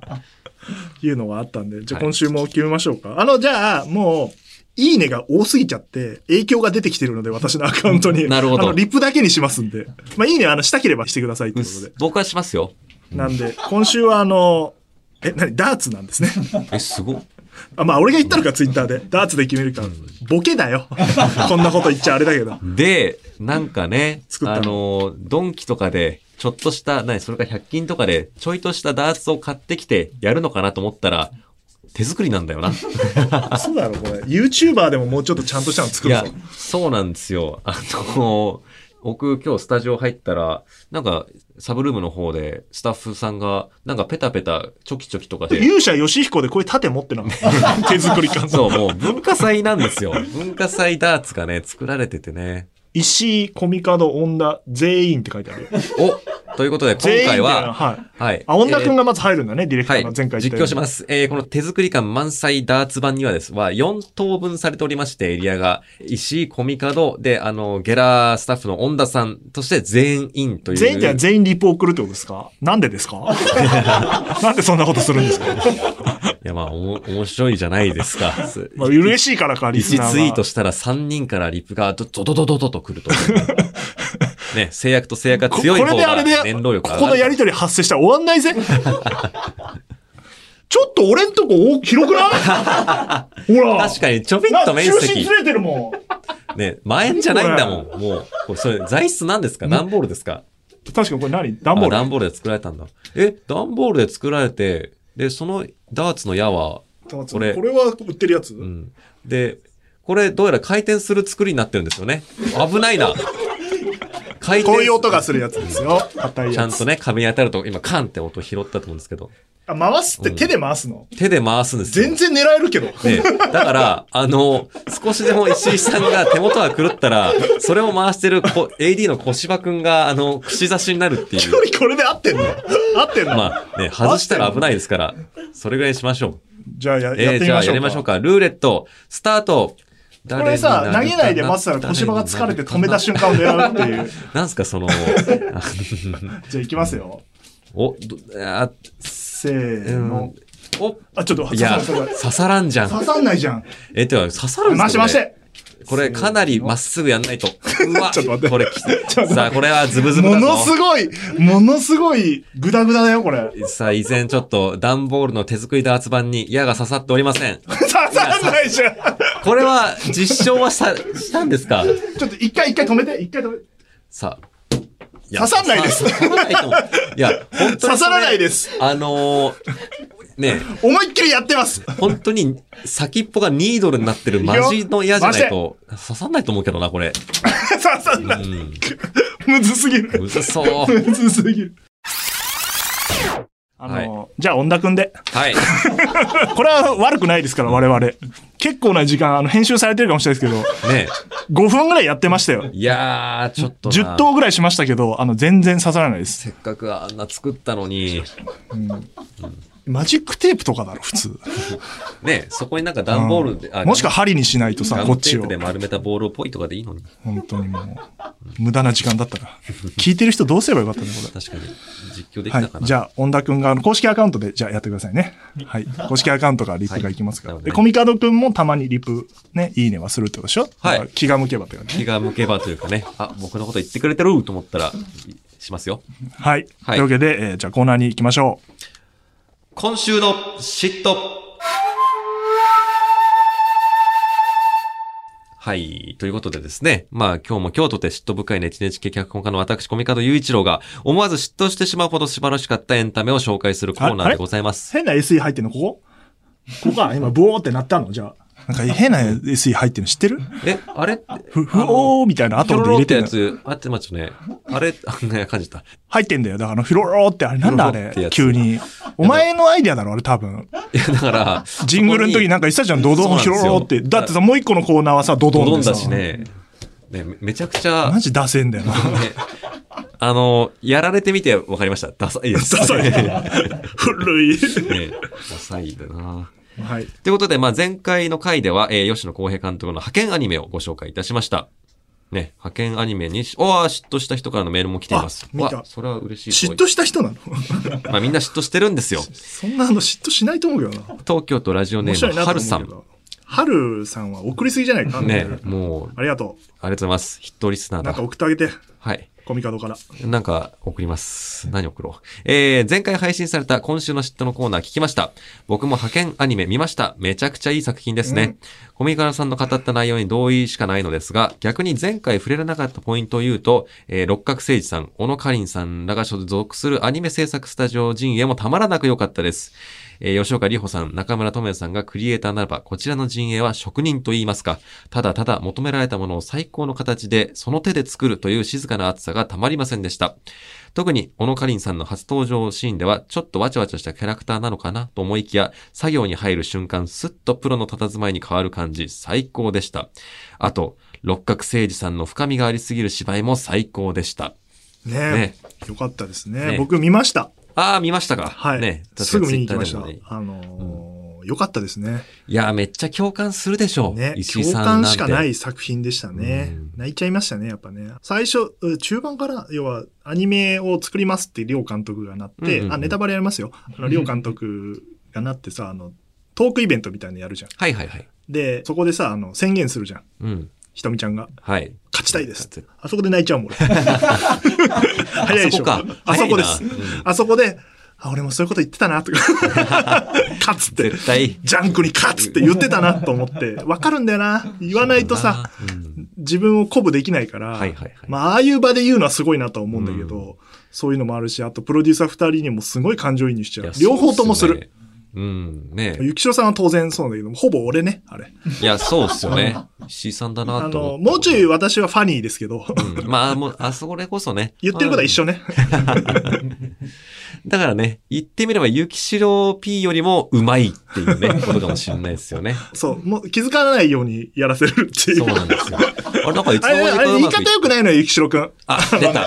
いうのがあったんで、じゃあはい今週も決めましょうか。あの、じゃあ、もう、いいねが多すぎちゃって、影響が出てきてるので、私のアカウントに。なるほどあの、リプだけにしますんで。まあ、いいね、あの、したければしてくださいってことで。僕はしますよ。なんで、今週はあの、え、何ダーツなんですね。え、すごっ。あ、まあ、俺が言ったのか、ツイッターで。ダーツで決めるか。ボケだよ。こんなこと言っちゃあれだけど。で、なんかね、あの、ドンキとかで、ちょっとした、何、それから100均とかで、ちょいとしたダーツを買ってきてやるのかなと思ったら、手作りなんだよな。そうだろ、これ。YouTuber でももうちょっとちゃんとしたの作いやそうなんですよ。あの、僕今日スタジオ入ったら、なんか、サブルームの方で、スタッフさんが、なんかペタペタ、チョキチョキとかで、勇者ヨシヒコでこういう盾持ってな。手作り感。そう、もう文化祭なんですよ。文化祭ダーツがね、作られててね。石井、コミカド、女、全員って書いてある。おということで、今回は、はい。はい。あ、女くんががまず入るんだね、ディレクタはいーが前回。実況しますす。えー、この手作り感満載ダーツ版にはです、は4等分されておりまして、エリアが、石井、コミカド、で、あの、ゲラスタッフの恩田さんとして全員という。全員ってのは全員リプを送るってことですか？なんでですか？なんでそんなことするんですか？いや、まあ、おも、面白いじゃないですか。まあ、嬉しいからか、リス1ナーが。ツイートしたら3人からリプがドドドドドドと来ると。ね、制約と制約がこ強い方が念動力こ。このやりとり発生したら終わんないぜ。ちょっと俺んとこ大広くない？ほら。確かに、ちょびっと面積な中心ず。れてるもん。ね、万円じゃないんだもん。もう、これそれ、材質なんですか？段ボールですか？確かにこれ何？段ボールあ段ボールで作られたんだ。え、段ボールで作られて、で、そのダーツの矢は、ここれれは売ってるやつ、うん。で、これどうやら回転する作りになってるんですよね。危ないな。回転こういう音がするやつですよ。硬いやつ。ちゃんとね、壁に当たると、今、カンって音拾ったと思うんですけど、あ、回すって手で回すの、手で回すんですよ。全然狙えるけど。ね、だから、あの、少しでも石井さんが手元が狂ったら、それを回してるこ AD の小芝くんが、あの、串刺しになるっていう。距離これで合ってんの？合ってんの、まあね、外したら危ないですから、それぐらいにしましょう。じゃあややっえー、じゃあてみましょうか。やりましょうか。ルーレット、スタート。ここれさ、投げないで待ってたら小芝が疲れて止めた瞬間を狙うっていう。なんすか、その、じゃあ行きますよ。お、どあ、せうーのん。、お、あ、ちょっと、いや、刺さらんじゃん。刺さんないじゃん。え、てか、刺さるんですか回しまして。これ、かなりまっすぐやんないと。うわ、ちょっと待ってこれさあ、これはズブズブもだぞ。のすごい、ものすごい、グダグダだよ、これ。さあ、依然ちょっと、段ボールの手作りダーツ版に矢が刺さっておりません。刺さんないじゃん。これは、実証はさ、したんですか？ちょっと一回一回止めて、一回止めて。さあ。いや刺さんないです刺さらないと思う。いや、本当にそれ。刺さらないです。あのー、ね、思いっきりやってます。本当に先っぽがニードルになってるマジの矢じゃないと刺さんないと思うけどな、これ。刺さんない。うん。むずすぎる。むずそう。むずすぎる。あの、じゃあ、恩田くんで。はい。これは悪くないですから、我々。結構な時間、あの、編集されてるかもしれないですけど、ね5分ぐらいやってましたよ。いやー、ちょっとな。10投ぐらいしましたけど、あの、全然刺さらないです。せっかくあんな作ったのに、マジックテープとかだろ、普通。ねそこになんか段ボールで、あもしくは針にしないとさ、こっちをテープ。で丸めたボールをポイとかでいいのに。本当にもう。無駄な時間だったな。聞いてる人どうすればよかったんだ、これ。確かに。実況できはいたか。な。じゃあ、恩田くんが、あの、公式アカウントで、じゃあやってくださいね。はい。公式アカウントからリプがいきますから。はいで、コミカドくんもたまにリプ、ね、いいねはするってことでしょはい気が向けばってことね。気が向けばというかね、あ、僕のこと言ってくれてる？と思ったら、しますよ。はい。はいというわけで、えーじゃあコーナーに行きましょう。今週の嫉妬はい。ということでですね。まあ今日も今日とて嫉妬深いね NHK 脚本家の私、コミカド雄一郎が思わず嫉妬してしまうほど素晴らしかったエンタメを紹介するコーナーでございます。変な SE 入ってんのここ？ここか？今、ブオーってなったの？じゃあ。なんか変な SE 入ってんの知ってる？え、あれ？ふ、ふおーみたいな後で入れてんの。やつ、あってますね。あれ、あね、感じた。入ってんだよ。だから、フロローってあれなんだあれ急に。お前のアイデアだろあれ多分。いや、だから、ジングルの時なんか言ってたじゃん、ドドン、ヒそうなんですよロローって。だってさ、もう一個のコーナーはさ、ドドン。ドドンだしね。ね、めめちゃくちゃ、マジダセえんだよな。ね、あの、やられてみて分かりました。ダサいです。ダサいね、古い。ダサいだな。はい。ということで、まあ、前回の回では、えー吉野公平監督の派遣アニメをご紹介いたしました。ね、派遣アニメにし、おー、嫉妬した人からのメールも来ています。あ見たわそれは嬉しい。嫉妬した人なの？まあ、みんな嫉妬してるんですよ。そんなの嫉妬しないと思うけどな。東京都ラジオネーム、はるさん。と思うけど。はるさんは送りすぎじゃないか？ね、もう、ありがとありがとうございます。ヒットリスナーう。なんだか。送ってあげて。はい。コミカドから。なんか送ります。何送ろう。えー、前回配信された今週の嫉妬のコーナー聞きました。僕も派遣アニメ見ました。めちゃくちゃいい作品ですね。コミカラさんの語った内容に同意しかないのですが、逆に前回触れられなかったポイントを言うと、えー、六角誠治さん、小野かりんさんらが所属するアニメ制作スタジオ陣営もたまらなく良かったです。えー吉岡里帆さん、中村智也さんがクリエイターならば、こちらの陣営は職人と言いますか、ただただ求められたものを最高の形で、その手で作るという静かな熱さがたまりませんでした。特に、小野かりんさんの初登場シーンでは、ちょっとわちゃわちゃしたキャラクターなのかなと思いきや、作業に入る瞬間、スッとプロの佇まいに変わる感じ、最高でした。あと、六角誠治さんの深みがありすぎる芝居も最高でした。ねねよかったですねね。僕見ました。あー、見ましたかはい。ね。すぐ見に行きました。あのーよかったですね。いやー、めっちゃ共感するでしょう。ね。石井共。感しかない作品でしたねうん。泣いちゃいましたね、やっぱね。最初、う中盤から、要は、アニメを作りますって、りょう監督がなって、あ、ネタバレやりますよ。あの、りょう監督がなってさ、あの、トークイベントみたいなのやるじゃん。はいはいはい。で、そこでさ、あの、宣言するじゃん。うん。ひとみちゃんが。はい。勝ちたいですって。あそこで泣いちゃうもん。俺 早いでしょ。あそこかあそこです。あそこで、あ、俺もそういうこと言ってたな、とか。勝つって。絶対。ジャンクに勝つって言ってたなと思って、わかるんだよな。言わないとさ、うん、自分を鼓舞できないから、まあ、ああいう場で言うのはすごいなとは思うんだけど、そういうのもあるし、あとプロデューサー二人にもすごい感情移入しちゃいうや。両方ともする。そうん。ねゆきしろさんは当然そうだけど、ほぼ俺ね、あれ。いや、そうっすよね。石井さんだあなと思の、もうちょい私はファニーですけど、うんまあ、もう、あそこでこそね。言ってることは一緒。緒ね。だからね、言ってみれば、ゆきしろ P よりもうまいっていうね、ことかもしれないですよね。そう、もう気づかないようにやらせるっていう。そうなんですよ。あれ、なんかいつの間にあれ言い方良くないのよ、ゆきしろくん。あ、出た。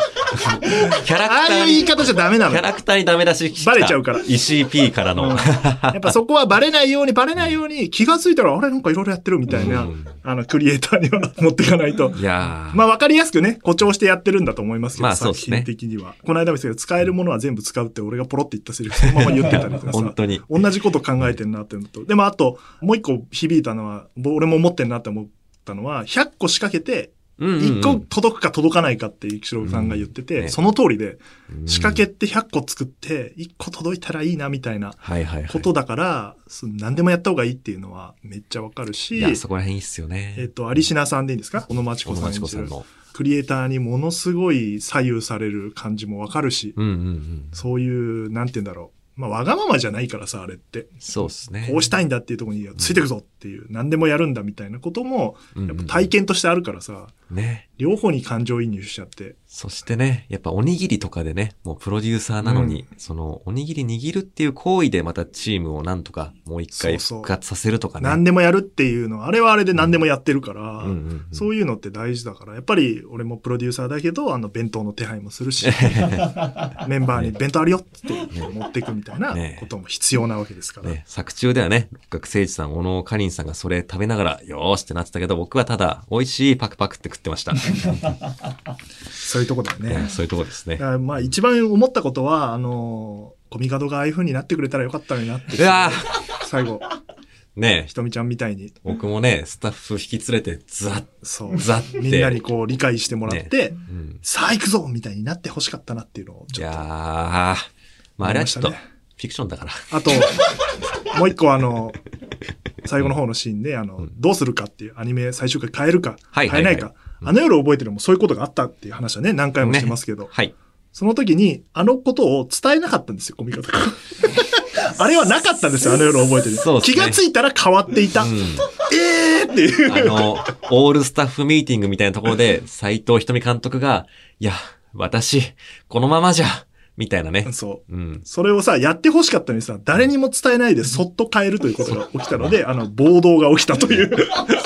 キャラクタああいう言い方じゃダメなのよ。キャラクターにダメ出しバレちゃうから石井 P からの。やっぱそこはバレないように、バレないように、気がついたら、あれなんかいろいろやってるみたいな、うんあの、クリエイターには持っていかないと。いやー。まあ、わかりやすくね、誇張してやってるんだと思いますけど、まあそう作ですね品的には。この間も言ったけど、使えるものは全部使うって俺がポロって言ったセリフ、そのまま言ってたりとかさ。本当に。同じこと考えてんなってのと。でもあと、もう一個響いたのは、ぼ俺も思ってんなって思ったのは、100個仕掛けて、うんうんうん1個届くか届かないかって、一郎さんが言ってて、うんねその通りで、うん仕掛けって100個作って、1個届いたらいいなみたいなはいはいはい。ことだから、そ何でもやった方がいいっていうのはめっちゃわかるし、いや、そこら辺いいっすよね。えっ、と、有品さんでいいんですか？小野町小野子さん演じる町子さんの。クリエイターにものすごい左右される感じもわかるし、うんうんうん。そういう、なんて言うんだろう。まあ、わがままじゃないからさ、あれって。そうっすね。こうしたいんだっていうところに、ついてくぞっていう、何でもやるんだみたいなことも、うんうんやっぱ体験としてあるからさ、ね。両方に感情移入しちゃって。そしてね、やっぱおにぎりとかでね、もうプロデューサーなのに、そのおにぎり握るっていう行為でまたチームをなんとかもう一回そうそう復活させるとかね。何でもやるっていうのは、あれはあれで何でもやってるから、うんうんうんそういうのって大事だから、やっぱり俺もプロデューサーだけど、あの弁当の手配もするし、メンバーに弁当あるよって持っていくみたいなねことも必要なわけですから。ね、作中ではね、六角誠治さん、小野かりんさんがそれ食べながら、よーしってなってたけど、僕はただ、美味しいパクパクって食ってました。そういうとこだよねね。そういうとこですねまあ一番思ったことは、あの、コミカドがああいう風になってくれたらよかったのになって。最後、ねひとみちゃんみたいに、僕もね、スタッフ引き連れて、ザッ、そう。ザッて。みんなにこう理解してもらって、うん。さあ行くぞみたいになって欲しかったなっていうのをいちょっと。やー、まああれはちょっと、フィクションだから。あと、もう一個あの、最後の方のシーンで、あの、うんどうするかっていうアニメ最終回変えるか、はい変えないか、あの夜覚えてるのもそういうことがあったっていう話はね、何回もしてますけど、はい。その時に、あのことを伝えなかったんですよ、コミカドが。あれはなかったんですよ、あの夜覚えてる。そうね気がついたら変わっていた。うん。えーっていう。あの、オールスタッフミーティングみたいなところで、斎藤ひとみ監督が、いや、私、このままじゃ、みたいなね。そう。うん。それをさ、やって欲しかったのにさ、誰にも伝えないでそっと変えるということが起きたので、あの、暴動が起きたという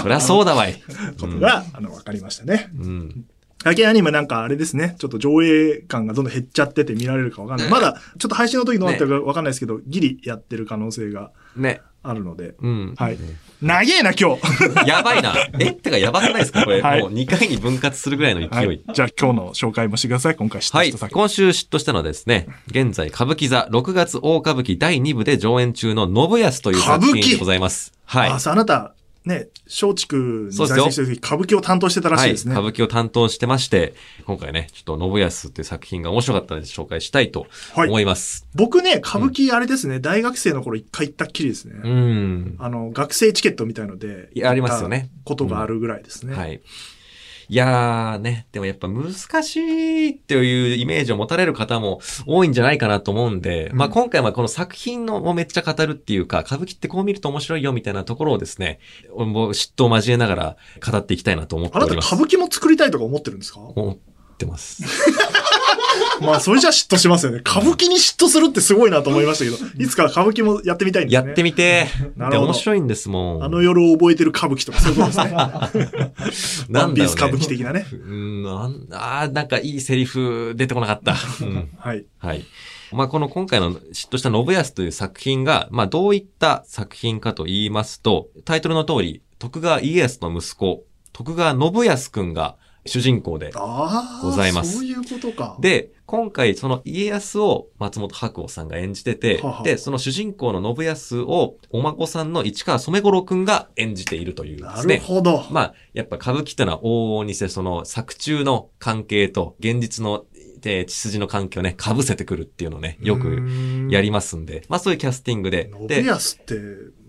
そりゃそうだわい。ことが、あの、わかりましたね。うん。影アニメなんかあれですね、ちょっと上映感がどんどん減っちゃってて見られるかわかんない。まだ、ちょっと配信の時どうなってるかわかんないですけど、ギリやってる可能性がね。あるので。うん。はい。長えな、今日 やばいな。えってかやばくないですか？これ、はいもう2回に分割するぐらいの勢い。ははいい。。じゃあ今日の紹介もしてください。今回知った人作品。今週嫉妬したのはですね、現在歌舞伎座6月大歌舞伎第2部で上演中の信康という作品でございます。はい。あ、あなた、ね、松竹に在籍してる時、歌舞伎を担当してたらしいですね。はい。歌舞伎を担当してまして、今回ね、ちょっと信康っていう作品が面白かったので紹介したいとはい思います。僕ね、歌舞伎あれですね、大学生の頃一回行ったっきりですね。うん。あの、学生チケットみたいので。ありますよねことがあるぐらいですね。はい。いやーね、でもやっぱ難しいっていうイメージを持たれる方も多いんじゃないかなと思うんで、うんまあ今回はこの作品のをめっちゃ語るっていうか、歌舞伎ってこう見ると面白いよみたいなところをですね、もう嫉妬を交えながら語っていきたいなと思ってあなたおります。歌舞伎も作りたいとか思ってるんですか？思ってます。まあ、それじゃ嫉妬しますよね。歌舞伎に嫉妬するってすごいなと思いましたけど、いつか歌舞伎もやってみたいんですね。やってみてで、なるほど面白いんですもん。あの夜を覚えてる歌舞伎とかそういうことですね。ワンピース歌舞伎的なね。うん、なんあーなんかいいセリフ出てこなかった。うんはい。はい。まあ、この今回の嫉妬した信康という作品が、まあ、どういった作品かと言いますと、タイトルの通り、徳川家康の息子、徳川信康くんが主人公で、ございますそういうことか。、で、今回その家康を松本白鸚さんが演じててはは、で、その主人公の信康をお孫さんの市川染五郎くんが演じているというでなすね。るほど。まあ、やっぱ歌舞伎ってのは往々にしてその作中の関係と現実のえー血筋の関係をね、被せてくるっていうのをね、よくやりますんで、まあそういうキャスティングで。信で、康って、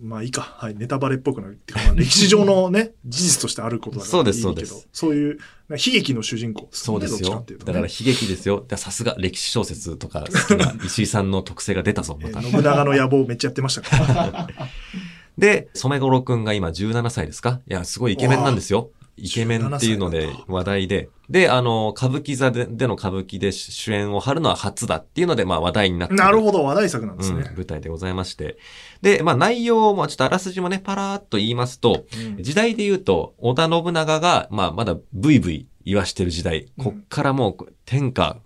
まあいいか。はい。ネタバレっぽくなるっていうか、まあ 歴史上のね、事実としてあることだからそうですそうですそういう、悲劇の主人公ね。そうですよだから悲劇ですよ。さすが歴史小説とか好きな 石井さんの特性が出たぞ、また。えー信長の野望めっちゃやってましたから。で、染五郎くんが今17歳ですか？いや、すごいイケメンなんですよ。イケメンっていうので17歳なんだ話題で。で、あの、歌舞伎座ででの歌舞伎で主演を張るのは初だっていうので、まあ話題になってなるほど、話題作なんですうんね。舞台でございまして。で、まあ内容もちょっとあらすじもね、パラーっと言いますと、うん時代で言うと、織田信長が、まあまだブイブイ言わしてる時代、うんこっからもう天下、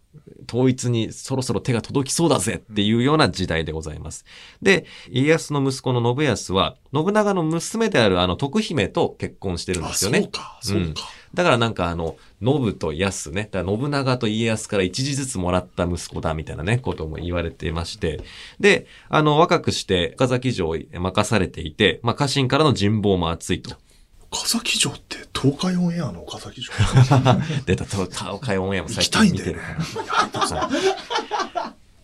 統一にそろそろ手が届きそうだぜっていうような時代でございます。で、家康の息子の信康は、信長の娘であるあの徳姫と結婚してるんであ、すよね。そうか、そうか。だからなんかあの、信と康ね、だから信長と家康から一時ずつもらった息子だみたいなね、ことも言われていまして、で、あの、若くして岡崎城を任されていて、まあ家臣からの人望も厚いと。岡崎城って東海オンエアの岡崎城？出た、と、顔会オンエアも最行きたい近見てんだよね。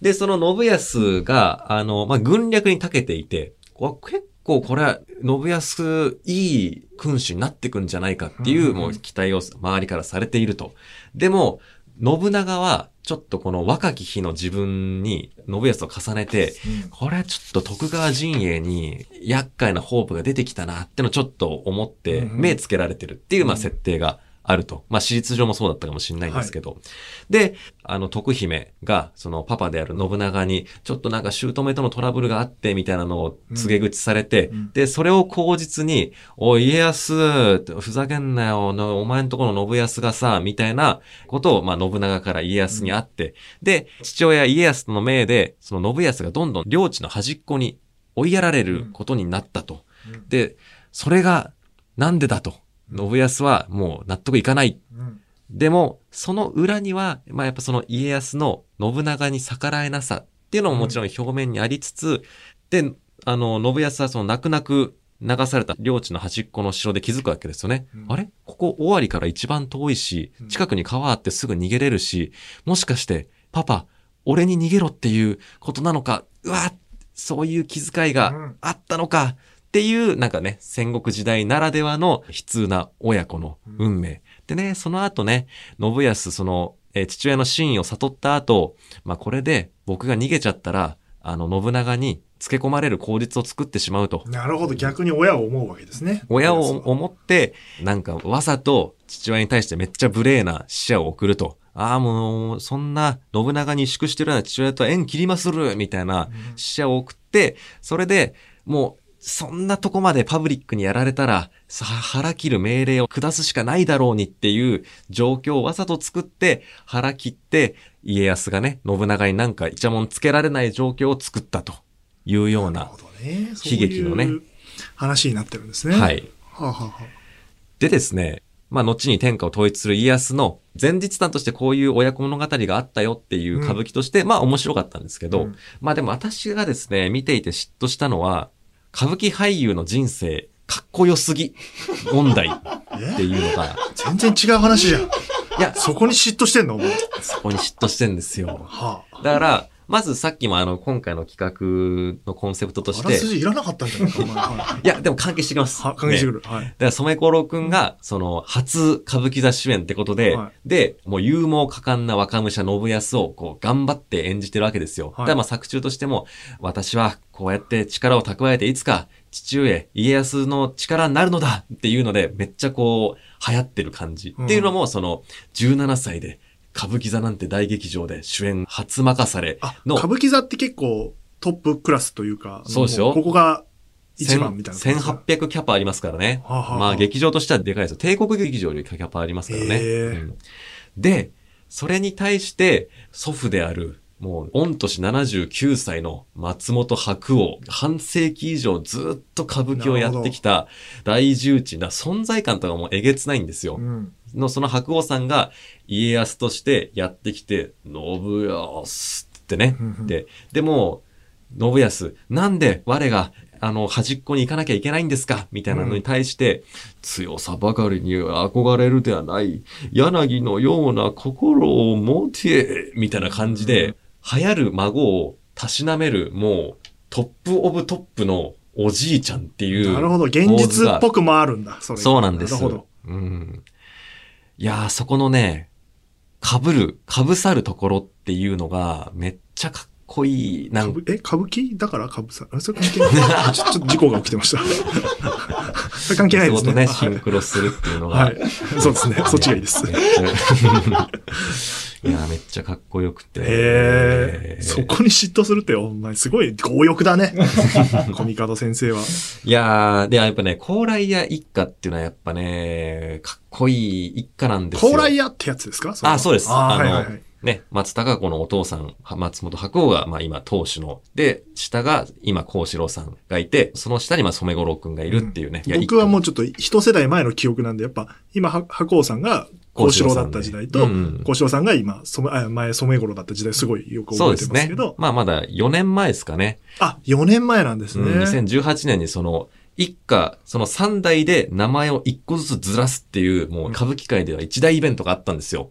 で、その信康が、あの、まあ、軍略に長けていて、こ結構これ、信康、いい君主になってくんじゃないかっていう、うんもう期待を周りからされていると。でも、信長は、ちょっとこの若き日の自分に信康を重ねて、これはちょっと徳川陣営に厄介なホープが出てきたなってのをちょっと思って目つけられてるっていうまあうん。設定があると。まあ史実上もそうだったかもしれないんですけど。で、あの徳姫がそのパパである信長にちょっとなんか姑とのトラブルがあってみたいなのを告げ口されて、うんで、それを口実に、おい家康、ふざけんなよ、のお前んとこの信康がさ、みたいなことを、まあ、信長から家康にあって、で、父親家康の命で、その信康がどんどん領地の端っこに追いやられることになったと。うんで、それが、なんでだと。信康はもう納得いかない。うん。でも、その裏には、まあやっぱその家康の信長に逆らえなさっていうのももちろん表面にありつつ、で、あの、信康はその泣く泣く流された領地の端っこの城で気づくわけですよね。うん。あれ？ここ尾張から一番遠いしうん、近くに川あってすぐ逃げれるし、もしかして、パパ、俺に逃げろっていうことなのか、うわそういう気遣いがうん。あったのか、っていう、なんかね、戦国時代ならではの悲痛な親子の運命。でね、その後ね、信康、その、えー父親の真意を悟った後、まあこれで僕が逃げちゃったら、あの、信長に付け込まれる口実を作ってしまうと。なるほど。逆に親を思うわけですね。親を思って、なんかわざと父親に対してめっちゃ無礼な死者を送ると。ああ、もう、そんな信長に萎縮してるような父親とは縁切りまするみたいな死者を送って、それでもう、そんなとこまでパブリックにやられたら、さ腹切る命令を下すしかないだろうにっていう状況をわざと作って、腹切って、家康がね、信長になんかイチャモンつけられない状況を作ったというようななるほ。どね。悲劇のねそういう話になってるんですね。。はいい。はあ、はあはあ、でですね、まあ、後に天下を統一する家康の前日談としてこういう親子物語があったよっていう歌舞伎として、まあ面白かったんですけど、うんまあでも私がですね、見ていて嫉妬したのは、歌舞伎俳優の人生、かっこよすぎ、問題っていうのが、全然違う話じゃん。いや、そこに嫉妬してんの？そこに嫉妬してんですよ。はあ。だから、まずさっきもあの、今回の企画のコンセプトとして、あらすじいらなかったんじゃないか、お前。は いや、でも関係してきます。は関係してくねる。はい。だから、染五郎くんが、その、初歌舞伎座主演ってことで、はで、もう勇猛果敢な若武者信康を、こう、頑張って演じてるわけですよ。はいだからまあ作中としても、私は、こうやって力を蓄えて、いつか、父上、家康の力になるのだっていうので、めっちゃこう、流行ってる感じ。うんっていうのも、その、17歳で、歌舞伎座なんて大劇場で主演初任されあ、の、歌舞伎座って結構トップクラスというか、そうですよもここが一番みたいな。1800キャパありますからね。はあはあまあ劇場としてはでかいですよ。帝国劇場よりキャパありますからね。うんで、それに対して祖父である、もう、御年79歳の松本白鸚、半世紀以上ずっと歌舞伎をやってきた大重鎮な存在感とかもうえげつないんですよ。うん。の、その白鸚さんが家康としてやってきて、信康ってねうんう。んで、でも、信康、なんで我が、あの、端っこに行かなきゃいけないんですか？みたいなのに対して、強さばかりに憧れるではない、柳のような心を持て、みたいな感じで、流行る孫をたしなめる、もう、トップオブトップのおじいちゃんっていう。なるほど。現実っぽくもあるんだ。そそうなんです。なるほど。うん。いやー、そこのね、被る、被さるところっていうのが、めっちゃかっこいい。なんえ、歌舞伎だから歌舞さん。あそれ関係ないちょ ちょっと事故が起きてました。そ れ関係ないですね。ね、はいシンクロするっていうのが。はい。そうですね。そっちがいいです。いやー、めっちゃかっこよくて。へえ。そこに嫉妬するって、お前すごい強欲だね。コミカド先生は。いやー、で、やっぱね、高麗屋一家っていうのはやっぱね、かっこいい一家なんですよ。高麗屋ってやつですか？あ、そうです。ああの、はいはいはい。ね、松高子のお父さん、は松本白鸚が、まあ今、当主の。で、下が、今、幸四郎さんがいて、その下に、まあ、染五郎くんがいるっていうね。いや僕はもう一ちょっと一世代前の記憶なんで、やっぱ今、は白鸚さんが幸四郎だった時代と、幸四郎さんでうんうん幸四郎さんが今、染あ前染五郎だった時代すごいよく覚えそうですねてますけど、。まあ、まだ4年前ですかね。あ、4年前なんですね。うん、2018年にその、一家、その3代で名前を1個ずつずらすっていう、もう歌舞伎界では一大イベントがあったんですよ。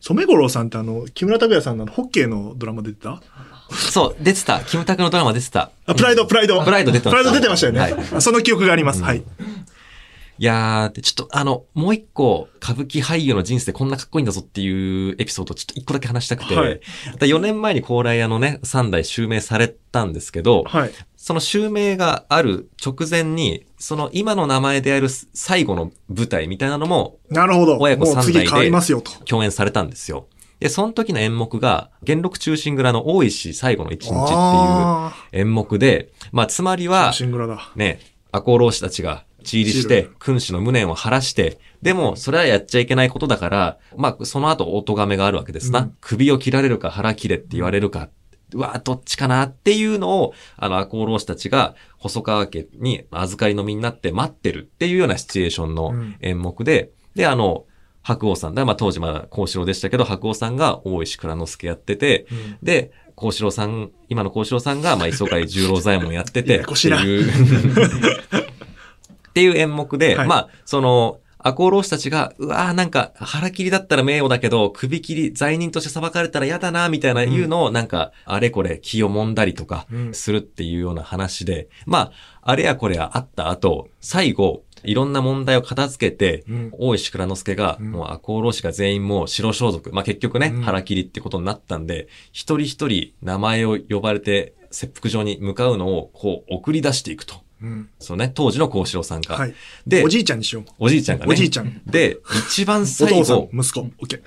染五郎さんってあの、木村拓哉さんのホッケーのドラマ出てた？そう、出てた。キムタクのドラマ出てた。あ、プライド、プライド。プライド出てましたプライド出てましたよね。はいあその記憶があります。うんはい。いやー、でちょっとあの、もう一個、歌舞伎俳優の人生こんなかっこいいんだぞっていうエピソードをちょっと一個だけ話したくて、はい4年前に高麗屋のね、3代襲名されたんですけど、はい。その襲名がある直前に、その今の名前である最後の舞台みたいなのもなるほど。親子もう次三代で。共演されたんですよ。で、その時の演目が、元禄中心蔵の大石最後の一日っていうあ演目で、まあ、つまりは。ね、赤穂浪士たちが血入りして君主の無念を晴らして、でも、それはやっちゃいけないことだから、まあ、その後、お咎めがあるわけですな。うん首を切られるか腹切れって言われるか。うわどっちかなっていうのを、あの、赤穂浪士たちが、細川家に預かりの身になって待ってるっていうようなシチュエーションのうん演目で、で、あの、白鸚さんだ。まあ当時まだ幸四郎でしたけど、白鸚さんが大石倉之助やってて、うんで、幸四郎さん、今の幸四郎さんが、まあ、磯貝十郎左衛門やってて、っていう、っていう演目で、はい。まあ、その、赤穂浪士たちが、うわーなんか、腹切りだったら名誉だけど、首切り、罪人として裁かれたら嫌だな、みたいないうのを、なんか、あれこれ気を揉んだりとかう、ん。するっていうような話で、まあ、あれやこれやあった後、最後、いろんな問題を片付けて、うん。大石倉之助が、うん。もう赤穂浪士が全員もう白装束、まあ結局ね、うん。腹切りってことになったんで、一人一人名前を呼ばれて、切腹場に向かうのを、こう、送り出していくと。うんそうね、当時の幸四郎さんが。はい。で、おじいちゃんにしよう。おじいちゃんがね。おじいちゃん。で、一番お最父さん後、、息子。オッケー。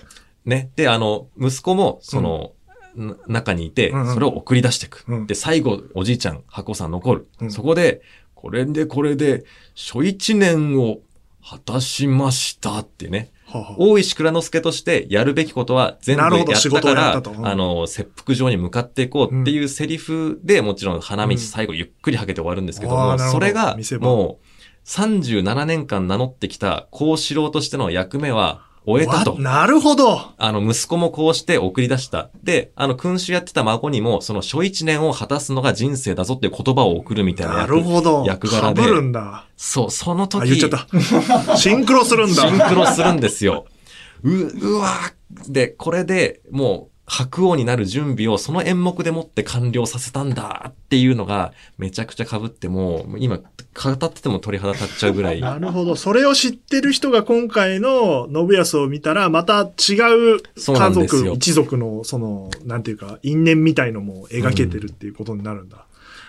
ね。で、あの、息子も、その、な中にいて、うんうんそれを送り出していく。うんで、最後、おじいちゃん、箱さん残る。うんそこで、これでこれで、初一年を果たしましたってね。大石倉之助としてやるべきことは全部やったから、うん。あの、切腹場に向かっていこうっていうセリフで、もちろん花道うん最後ゆっくりはけて終わるんですけども、あーなるほど。それがもう37年間名乗ってきた幸四郎としての役目は終えたとわ。なるほど。あの、息子もこうして送り出した。で、あの、君主やってた孫にも、その初一年を果たすのが人生だぞっていう言葉を送るみたいなな役るほど。役柄で被るんだ。そう、その時。あ、言っちゃった。シンクロするんだ。シンクロするんですよ。う、うわーで、これでもう、白王になる準備をその演目でもって完了させたんだっていうのがめちゃくちゃ被っても、今語ってても鳥肌立っちゃうぐらい。なるほど。それを知ってる人が今回の信康を見たら、また違う家族、一族の、その、なんていうか、因縁みたいのも描けてるっていうことになるんだ。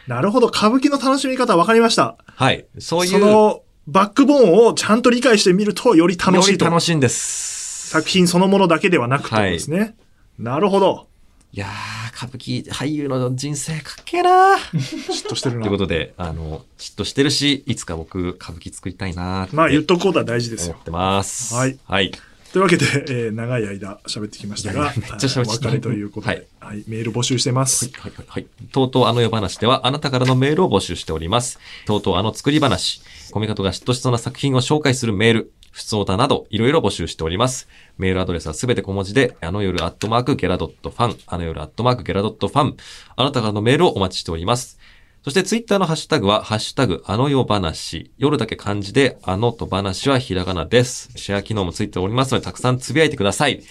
なるほど。歌舞伎の楽しみ方分かりました。はい。そういう。その、バックボーンをちゃんと理解してみると、より楽しいと。より楽しいんです。作品そのものだけではなくてですね。なるほど。いやー、歌舞伎俳優の人生かっけえなー 嫉妬してるというなこ。とで、あの、嫉妬してるし、いつか僕、歌舞伎作りたいなーってまあ言っとくことは大事ですよ。思ってます。はい。はい。というわけで、えー長い間喋ってきましたが、めっちゃ喋ってきたお別れということで、ははいい、メール募集してます。はい、はい、はい。とうとうあの世話では、あなたからのメールを募集しております。とうとうあの作り話、コミカトが嫉妬しそうな作品を紹介するメール、普通歌など、いろいろ募集しております。メールアドレスはすべて小文字で、あの夜アットマークゲラドットファン、あの夜アットマークゲラドットファン、あなたからのメールをお待ちしております。そしてツイッターのハッシュタグは、ハッシュタグ、あの世話。夜だけ漢字で、あのと話はひらがなです。シェア機能もついておりますので、たくさんつぶやいてください。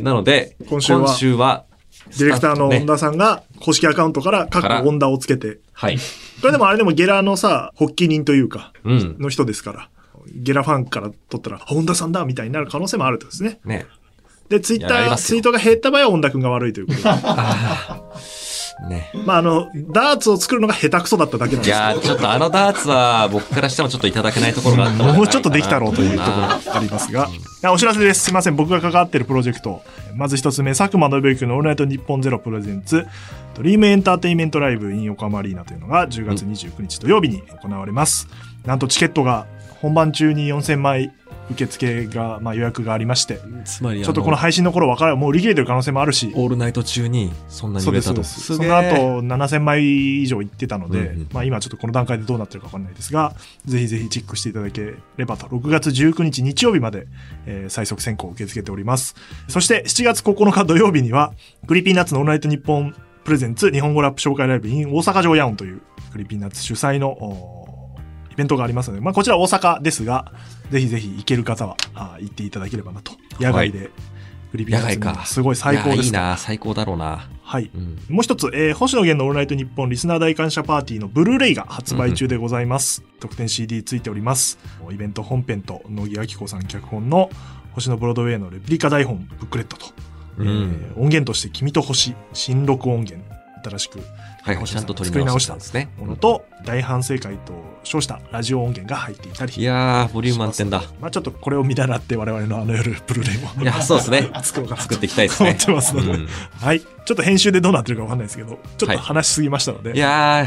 なので、今週ははディレクターのね本田さんが公式アカウントから各本田をつけて、はい。これでもあれでもゲラのさ、発起人というか、うん。の人ですから、ゲラファンから取ったら、本田さんだみたいになる可能性もあるとですね。ね。で、ツイッター、ツイートが減った場合は本田くんが悪いということで。ね。まあ、あの、ダーツを作るのが下手くそだっただけなんですいやー、ちょっとあのダーツは僕からしてもちょっといただけないところがあったもうちょっとできたろうというところがありますが、あお知らせです。すいません。僕が関わっているプロジェクト。まず一つ目、佐久間宣行のオールナイトニッポンゼロプレゼンツ、ドリームエンターテインメントライブ in 横浜アリーナというのが10月29日土曜日に行われます。なんとチケットが本番中に4000枚受付が、まあ予約がありまして、つまりちょっとこの配信の頃分からもう売り切れてる可能性もあるし、オールナイト中にそんなにそうです、売れたと。そのー後、7000枚以上いってたので、うんうんまあ今ちょっとこの段階でどうなってるかわかんないですが、ぜひぜひチェックしていただければと、6月19日日曜日まで、えー最速先行を受け付けております。そして7月9日土曜日には、 Creepy Nuts のオールナイトニッポンプレゼンツ日本語ラップ紹介ライブ in 大阪城野音というCreepy Nuts 主催のイベントがありますので、まあこちら大阪ですが、ぜひぜひ行ける方はあー行っていただければなと。野外で、 Creepy Nuts 野外かすごい最高ですいやいいな、最高だろうな。はい。うん。もう一つ、えー星野源のオールナイトニッポンリスナー大感謝パーティーのブルーレイが発売中でございます。特典 CD ついております。イベント本編と野木亜紀子さん脚本の星野ブロードウェイのレプリカ台本ブックレットと、うんえー音源として君と星新録音源新しくはいはい、ちゃんと取り直したんですね。ものと大反省会と称したラジオ音源が入っていたりいやー、ボリューム満点だ。まあちょっとこれを見習って我々のあの夜ブルーレイもいや、そうですね。作ろうかな作っていきたいです思ね。ってますので、うんはい。ちょっと編集でどうなってるかわかんないですけど、ちょっはいと話しすぎましたので、いや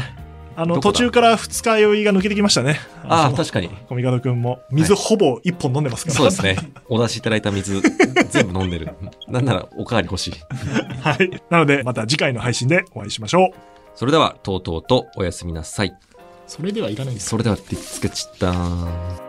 あの、途中から二日酔いが抜けてきましたね。ー、ああ、の確かに。コミカドくんも、水ほぼ一本飲んでますから。そうですね。お出しいただいた水、全部飲んでる。なんならおかわり欲しい。はい。なので、また次回の配信でお会いしましょう。それでは、とうとうとおやすみなさい。それではいらないです。それでは、ってつけちったー。